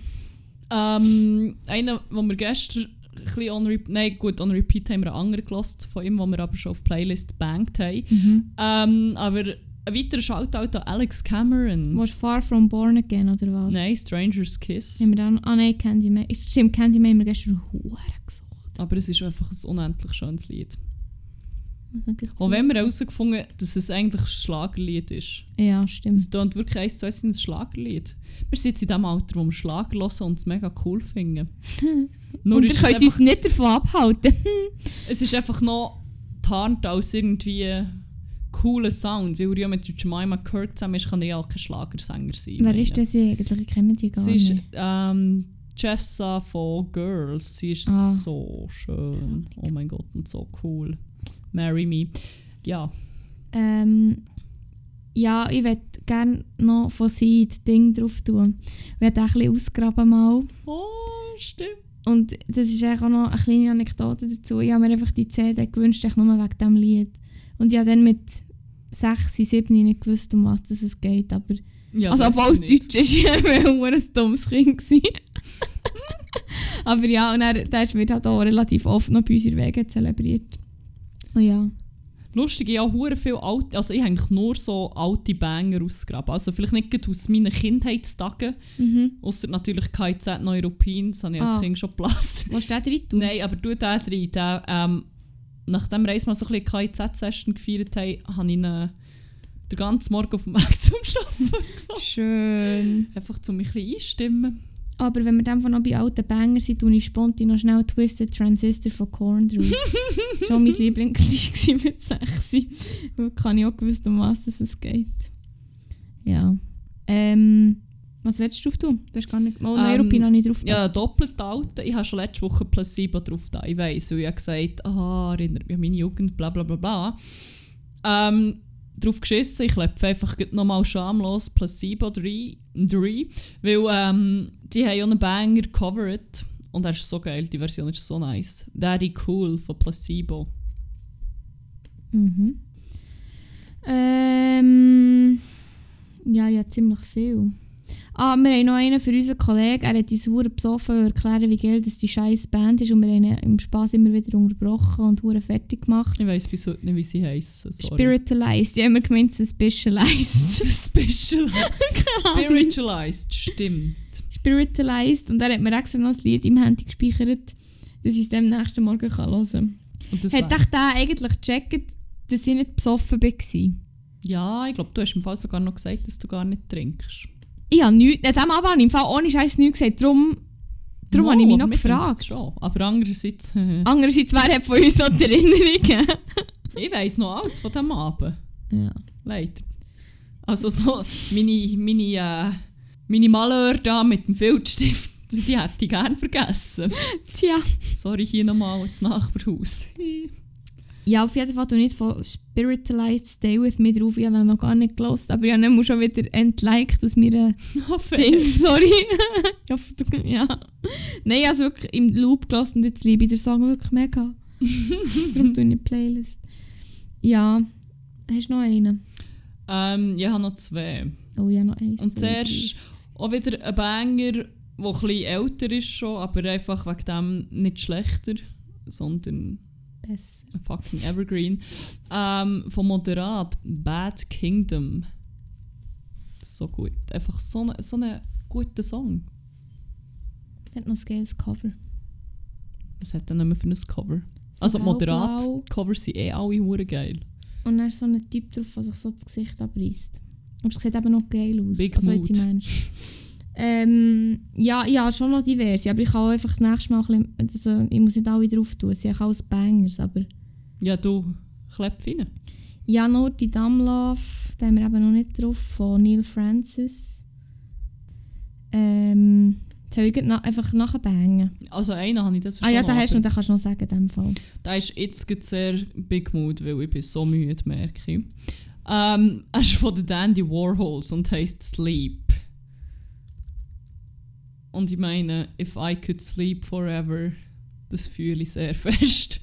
Ähm, einer, den wir gestern ein bisschen on repeat. Nein, gut, on repeat haben wir einen anderen gelost von ihm, den wir aber schon auf Playlist gebankt haben. Mhm. Ähm, aber ein weiterer Shoutout an Alex Cameron. Was Far From Born Again oder was? Nein, Stranger's Kiss. Haben wir dann, ah nein, Candyman. Stimmt, Candyman haben wir gestern hure gesucht. Aber es ist einfach ein unendlich schönes Lied. Und wenn wir herausgefunden dass es eigentlich ein Schlagerlied ist. Ja, stimmt. Es tönt wirklich eins zu eins ein Schlagerlied. Wir sind jetzt in dem Alter, wo wir Schlager hören und es mega cool finden. Nur Und ist ihr könnt uns nicht davon abhalten. es ist einfach noch tarnt als irgendwie cooler Sound. Weil er ja mit Jemima Kirk zusammen ist, kann er ja auch kein Schlagersänger sein. Wer meine. ist das eigentlich? Ich kenne die gar Sie ist nicht. ähm, Jessa von Girls. Sie ist Ah. so schön. Oh mein Gott, und so cool. Marry me. Ja. Ähm, ja, ich würde gerne noch von sie das Ding drauf tun. Ich werde auch ein bisschen ausgraben mal. Oh, stimmt. Und das ist auch noch eine kleine Anekdote dazu. Ich habe mir einfach die CD gewünscht, echt nur wegen diesem Lied. Und ich habe dann mit 6, 7 nicht gewusst, um was es geht. Aber, Ja, also, obwohl es ich. Deutsch ist, ich war ein dummes Kind. aber ja, und er, der wird halt auch relativ oft noch bei uns in der Wege zelebriert. Oh ja. Lustig, ich habe hure viel alte, also ich habe eigentlich nur so alte Banger ausgegraben. Also vielleicht nicht aus meinen Kindheitstagen, Mhm. außer natürlich KIZ Neuruppin, das habe ich als Ah. Kind schon geplant. Wo steht drin? tun? Nein, aber du da drin, der, ähm, nachdem wir einmal so ein bisschen KIZ-Session gefeiert haben, habe ich ihn äh, den ganzen Morgen auf dem Weg zum Arbeiten. Schön. Einfach um mich ein bisschen einstimmen. Aber wenn wir dann noch bei alten Banger sind, tue ich spontan noch schnell Twisted Transistor von Korn drauf. war mein Lieblingslied mit 6. Weil kann ich auch gewusst, um was es geht. Ja. Ähm, was willst du drauf tun? Du hast gar nicht... Oh, Ähm, Neuropin habe ich drauf Ja, doppelt alte. Ich habe schon letzte Woche Placebo drauf da. Ich weiss, weil ich habe gesagt, aha, erinnert mich an meine Jugend, bla bla bla bla. Ähm, drauf geschissen, ich klopfe einfach nochmal schamlos Placebo 3, 3 weil ähm, die haben ja einen Banger covered und er ist so geil, die Version ist so nice. Daddy Cool von Placebo. Mhm. Ähm, ja, ja, ziemlich viel. Ah, wir haben noch einen für unseren Kollegen. Er hat uns hure besoffen, er erklären, wie geil das die scheiß Band ist. Und wir haben ihn im Spaß immer wieder unterbrochen und hure fertig gemacht. Ich weiss bis heute nicht, wie sie sorry. Spiritualized. Ich habe immer gemeint, Suspicialized. Special. Spiritualized, stimmt. Spiritualized. Und er hat mir extra noch ein Lied im Handy gespeichert, dass ich es dem nächsten Morgen kann hören kann. Hat echt der eigentlich gecheckt, dass ich nicht besoffen war? Ja, ich glaube, du hast im Fall sogar noch gesagt, dass du gar nicht trinkst. Ich habe nichts, an diesem Abend habe ich im Fall ohne Scheiß nichts gesagt. Darum, darum habe ich mich noch gefragt. Schon. Aber andererseits, Andererseits, wer hat von uns noch die Erinnerungen? ich weiss noch alles von diesem Abend. ja. Leider. Also so, meine, meine, äh, meine Malheur da mit dem Filzstift, die hätte ich gerne vergessen. Tja. Sorry, hier nochmal ins Nachbarhaus. Ja, auf jeden Fall ich nicht von Spiritualized Stay With Me drauf. Ich habe noch gar nicht gelost, aber ich habe ihn schon wieder entliked aus meiner Ding. Sorry. ich du, ja. Nein, ich habe es wirklich im Loop gelassen und jetzt liebe ich den Song wirklich mega. Darum tue ich die Playlist. Ja. Hast du noch einen? Ähm, ich habe noch zwei. Oh ja, noch eins. Und zwei, zuerst auch wieder ein Banger, der ein bisschen älter ist schon, aber einfach wegen dem nicht schlechter, sondern. Besser. ein fucking Evergreen. Ähm, von Moderat, Bad Kingdom. So gut. Einfach so ein so eine guter Song. Hat noch ein geiles Cover. Was hat denn mehr für ein Cover? So Also hellblau. Moderat-Cover sind eh alle hure geil. Und dann ist so ein Typ drauf, der sich so das Gesicht abreißt. Aber es sieht eben noch geil aus. Big also Mood. Ähm, ja, ja, schon noch diverse, aber ich kann auch einfach nächstes Mal ein bisschen, also ich muss nicht alle drauf tun, sie haben alles Bangers, aber Ja, du, klepp rein. ja, nur die Love, den haben wir eben noch nicht drauf, von Neil Francis. Ähm, jetzt habe ich na einfach nachher bangen. Also einen habe ich das Ah ja, den hast du noch, den kannst du noch sagen in dem Fall. Der ist jetzt sehr Big Mood, weil ich bin so müde, merke ich. Ähm, er ist von den Dandy Warhols und heisst Sleep. Und ich meine, if I could sleep forever, das fühle ich sehr fest.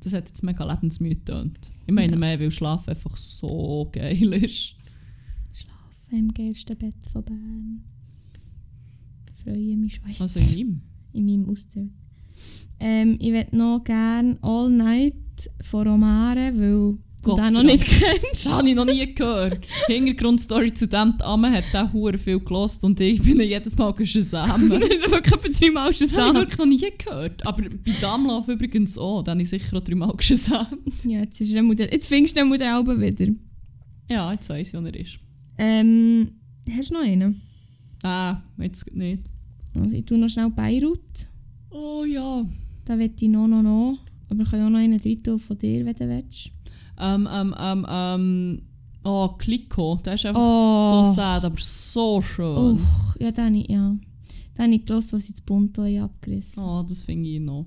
Das hat jetzt mega lebensmüde getönt. Ich meine Ja. mehr, weil Schlaf einfach so geil ist. Schlafen im geilsten Bett von Bern. Freue mich, Schweiz. Also in ihm. in meinem Auszelt. Ähm, ich würde noch gerne All Night von Romare, weil Gott, den noch nicht kennst. Das habe ich noch nie gehört. Hintergrundstory zu dem, Amme hat auch hure viel gelost und ich bin jedes Mal zusammen. Ich habe wirklich etwa dreimal schon Das habe ich wirklich noch nie gehört. Aber bei Damlauf übrigens auch. Da habe ich sicher auch dreimal gesagt. Ja, jetzt, ist er jetzt findest du den Alben wieder. Ja, jetzt weiss ich, wo er ist. Ähm, hast du noch einen? Ah, jetzt nicht. Also ich tue noch schnell Beirut. Oh ja. Da will ich noch, noch, noch. Aber ich kann auch noch einen drin tun von dir, wenn du willst. Ähm, ähm, ähm, ähm. Oh, Kliko. Der ist einfach Oh. so sad, aber so schön. Oh, ja, den ich, ja. Den habe ich gehört, was ich das Bunto abgerissen Oh, das finde ich noch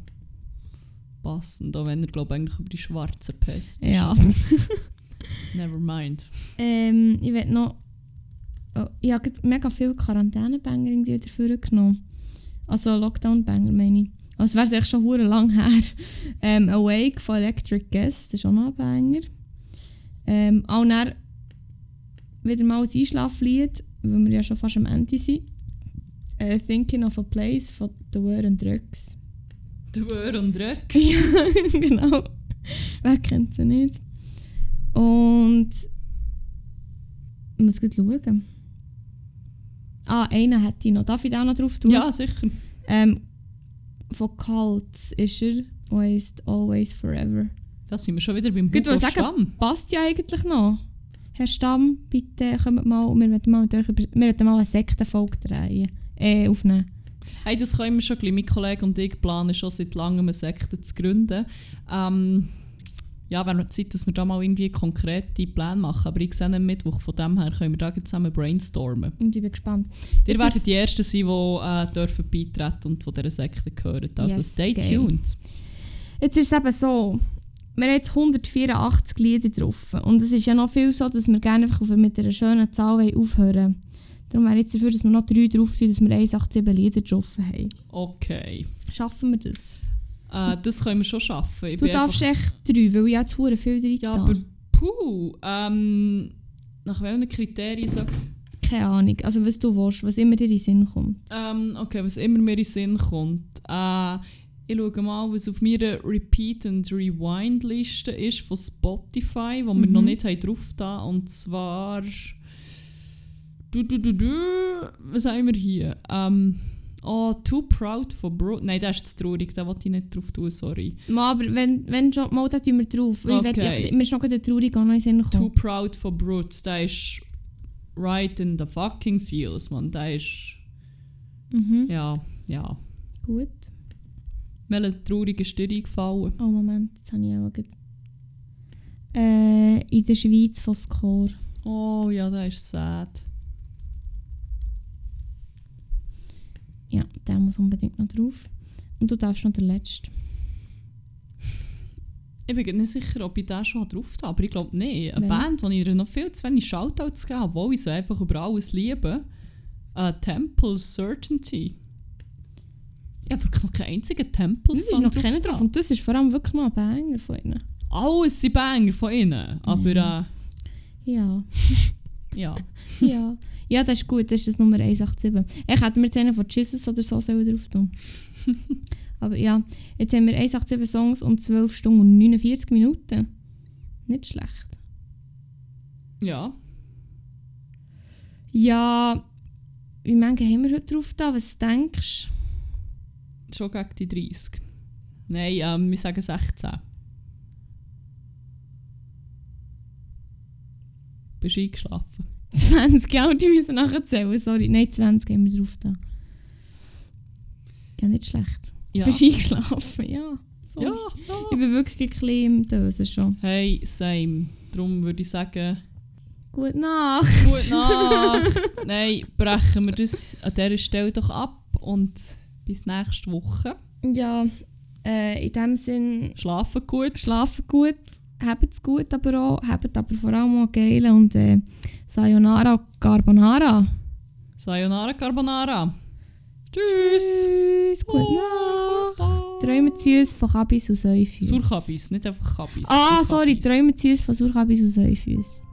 passend. Auch wenn er, glaube ich, eigentlich über die schwarze Pest ist. Ja. Never mind. Ähm, ich will noch. Oh, ich habe mega viele Quarantäne-Banger dafür genommen. Also Lockdown-Banger meine ich. Wäre es echt schon hure lang her. Ähm, Awake von Electric Guest, das ist auch noch ein Banger. Ähm, auch dann wieder mal ein Einschlaflied, weil wir ja schon fast am Ende sind. Äh, Thinking of a Place von The Word and Drugs. Der Wör und Rex. Ja, genau. Wer kennt sie nicht? Und. Ich muss gut schauen. Ah, einen hätte ich noch. Darf ich da auch noch drauf tun? Ja, sicher. Ähm, von Cults ist er. Und heisst Always Forever. Da sind wir schon wieder beim Gut, Hugo sagen? Stamm. Passt ja eigentlich noch. Herr Stamm, bitte kommt mal. Wir werden mal, über, wir werden mal eine Sektenfolge drehen. Äh, aufnehmen. Hey, das können wir schon gleich. Mein Kollege und ich planen schon seit langem eine Sekte zu gründen. Ähm, ja, wäre noch Zeit, dass wir da mal irgendwie konkrete Pläne machen. Aber ich sehe am Mittwoch, von dem her können wir da zusammen brainstormen. Und ich bin gespannt. Ihr werdet die Ersten sein, die äh, dürfen beitreten und von dieser Sekte gehören. Also Yes, stay geil. tuned. Jetzt ist es eben so, wir haben jetzt 184 Lieder drauf. Und es ist ja noch viel so, dass wir gerne einfach mit einer schönen Zahl aufhören. Darum wäre ich jetzt dafür, dass wir noch drei drauf sind, dass wir 187 Lieder drauf haben. Okay. Schaffen wir das? Äh, das können wir schon schaffen. Ich Du darfst echt drei, weil ich jetzt hure viel drin Ja, aber puh. Ähm, nach welchen Kriterien so? Keine Ahnung. Also was du willst, was immer dir in den Sinn kommt. Ähm, okay, was immer mir in den Sinn kommt. Äh, ich schaue mal, was auf meiner Repeat and Rewind Liste ist von Spotify, wo wir Mhm. noch nicht haben drauf da. Und zwar. Du, du, du, du, was haben wir hier? Ähm, oh, Too Proud for Bro. Nein, das ist zu traurig, da wollte ich nicht drauf tun, sorry. Mal, aber wenn, wenn schon, mal, dann tun wir drauf. Weil Ich Okay. will, mir ist noch gerade traurig auch noch in Sinn Too. Proud for Brutes, der ist right in the fucking feels, man. Der ist. Mhm. Ja, ja. Gut. Welche traurige ist dir eingefallen? Oh Moment, jetzt habe ich auch gerade... Äh, in der Schweiz von Score. Oh ja, der ist sad. Ja, der muss unbedingt noch drauf. Und du darfst noch den letzten. Ich bin nicht sicher, ob ich den schon drauf habe, aber ich glaube nicht. Eine Welche? Band, die ich ihr noch viel zu wenig Shoutouts gegeben habe, ich sie einfach über alles liebe. Äh, Temple Certainty. Ich habe wirklich noch keinen einzigen Temple Es ist noch keiner drauf. Und das ist vor allem wirklich noch ein Banger von ihnen. Alles sind Banger von ihnen. Aber äh, Ja. ja. Ja. Das ist gut. Das ist das Nummer 187. Ich hätte mir jetzt einen von Jesus oder so drauf tun. Aber ja, jetzt haben wir 187 Songs und 12 Stunden und 49 Minuten. Nicht schlecht. Ja. Ja, wie viele haben wir heute drauf da? Was denkst Schon gegen die 30. Nein, ähm, wir sagen 16. Bist du eingeschlafen? Du? 20, ja, und die müssen nachher zählen. Sorry, nein, 20 haben wir drauf da. Ja, nicht schlecht. Ja. Bist eingeschlafen? Ja. Sorry. ja, Ich ja. bin wirklich ein bisschen im Dösen schon. Hey, same. Darum würde ich sagen, Gute Nacht. gute Nacht. Nein, brechen wir das an dieser Stelle doch ab und bis nächste Woche. Ja, äh, in dem Sinn, Schlafen gut. schlafen gut, habt es gut, aber auch, habt aber vor allem auch geil und äh, Sayonara Carbonara. Sayonara Carbonara. Tschüss, gute Nacht. Träumen süß von Kabis und Säufüß. Surkabis, nicht einfach Kabis. Ah, sorry, träumen süß von Surkabis und Säufüß.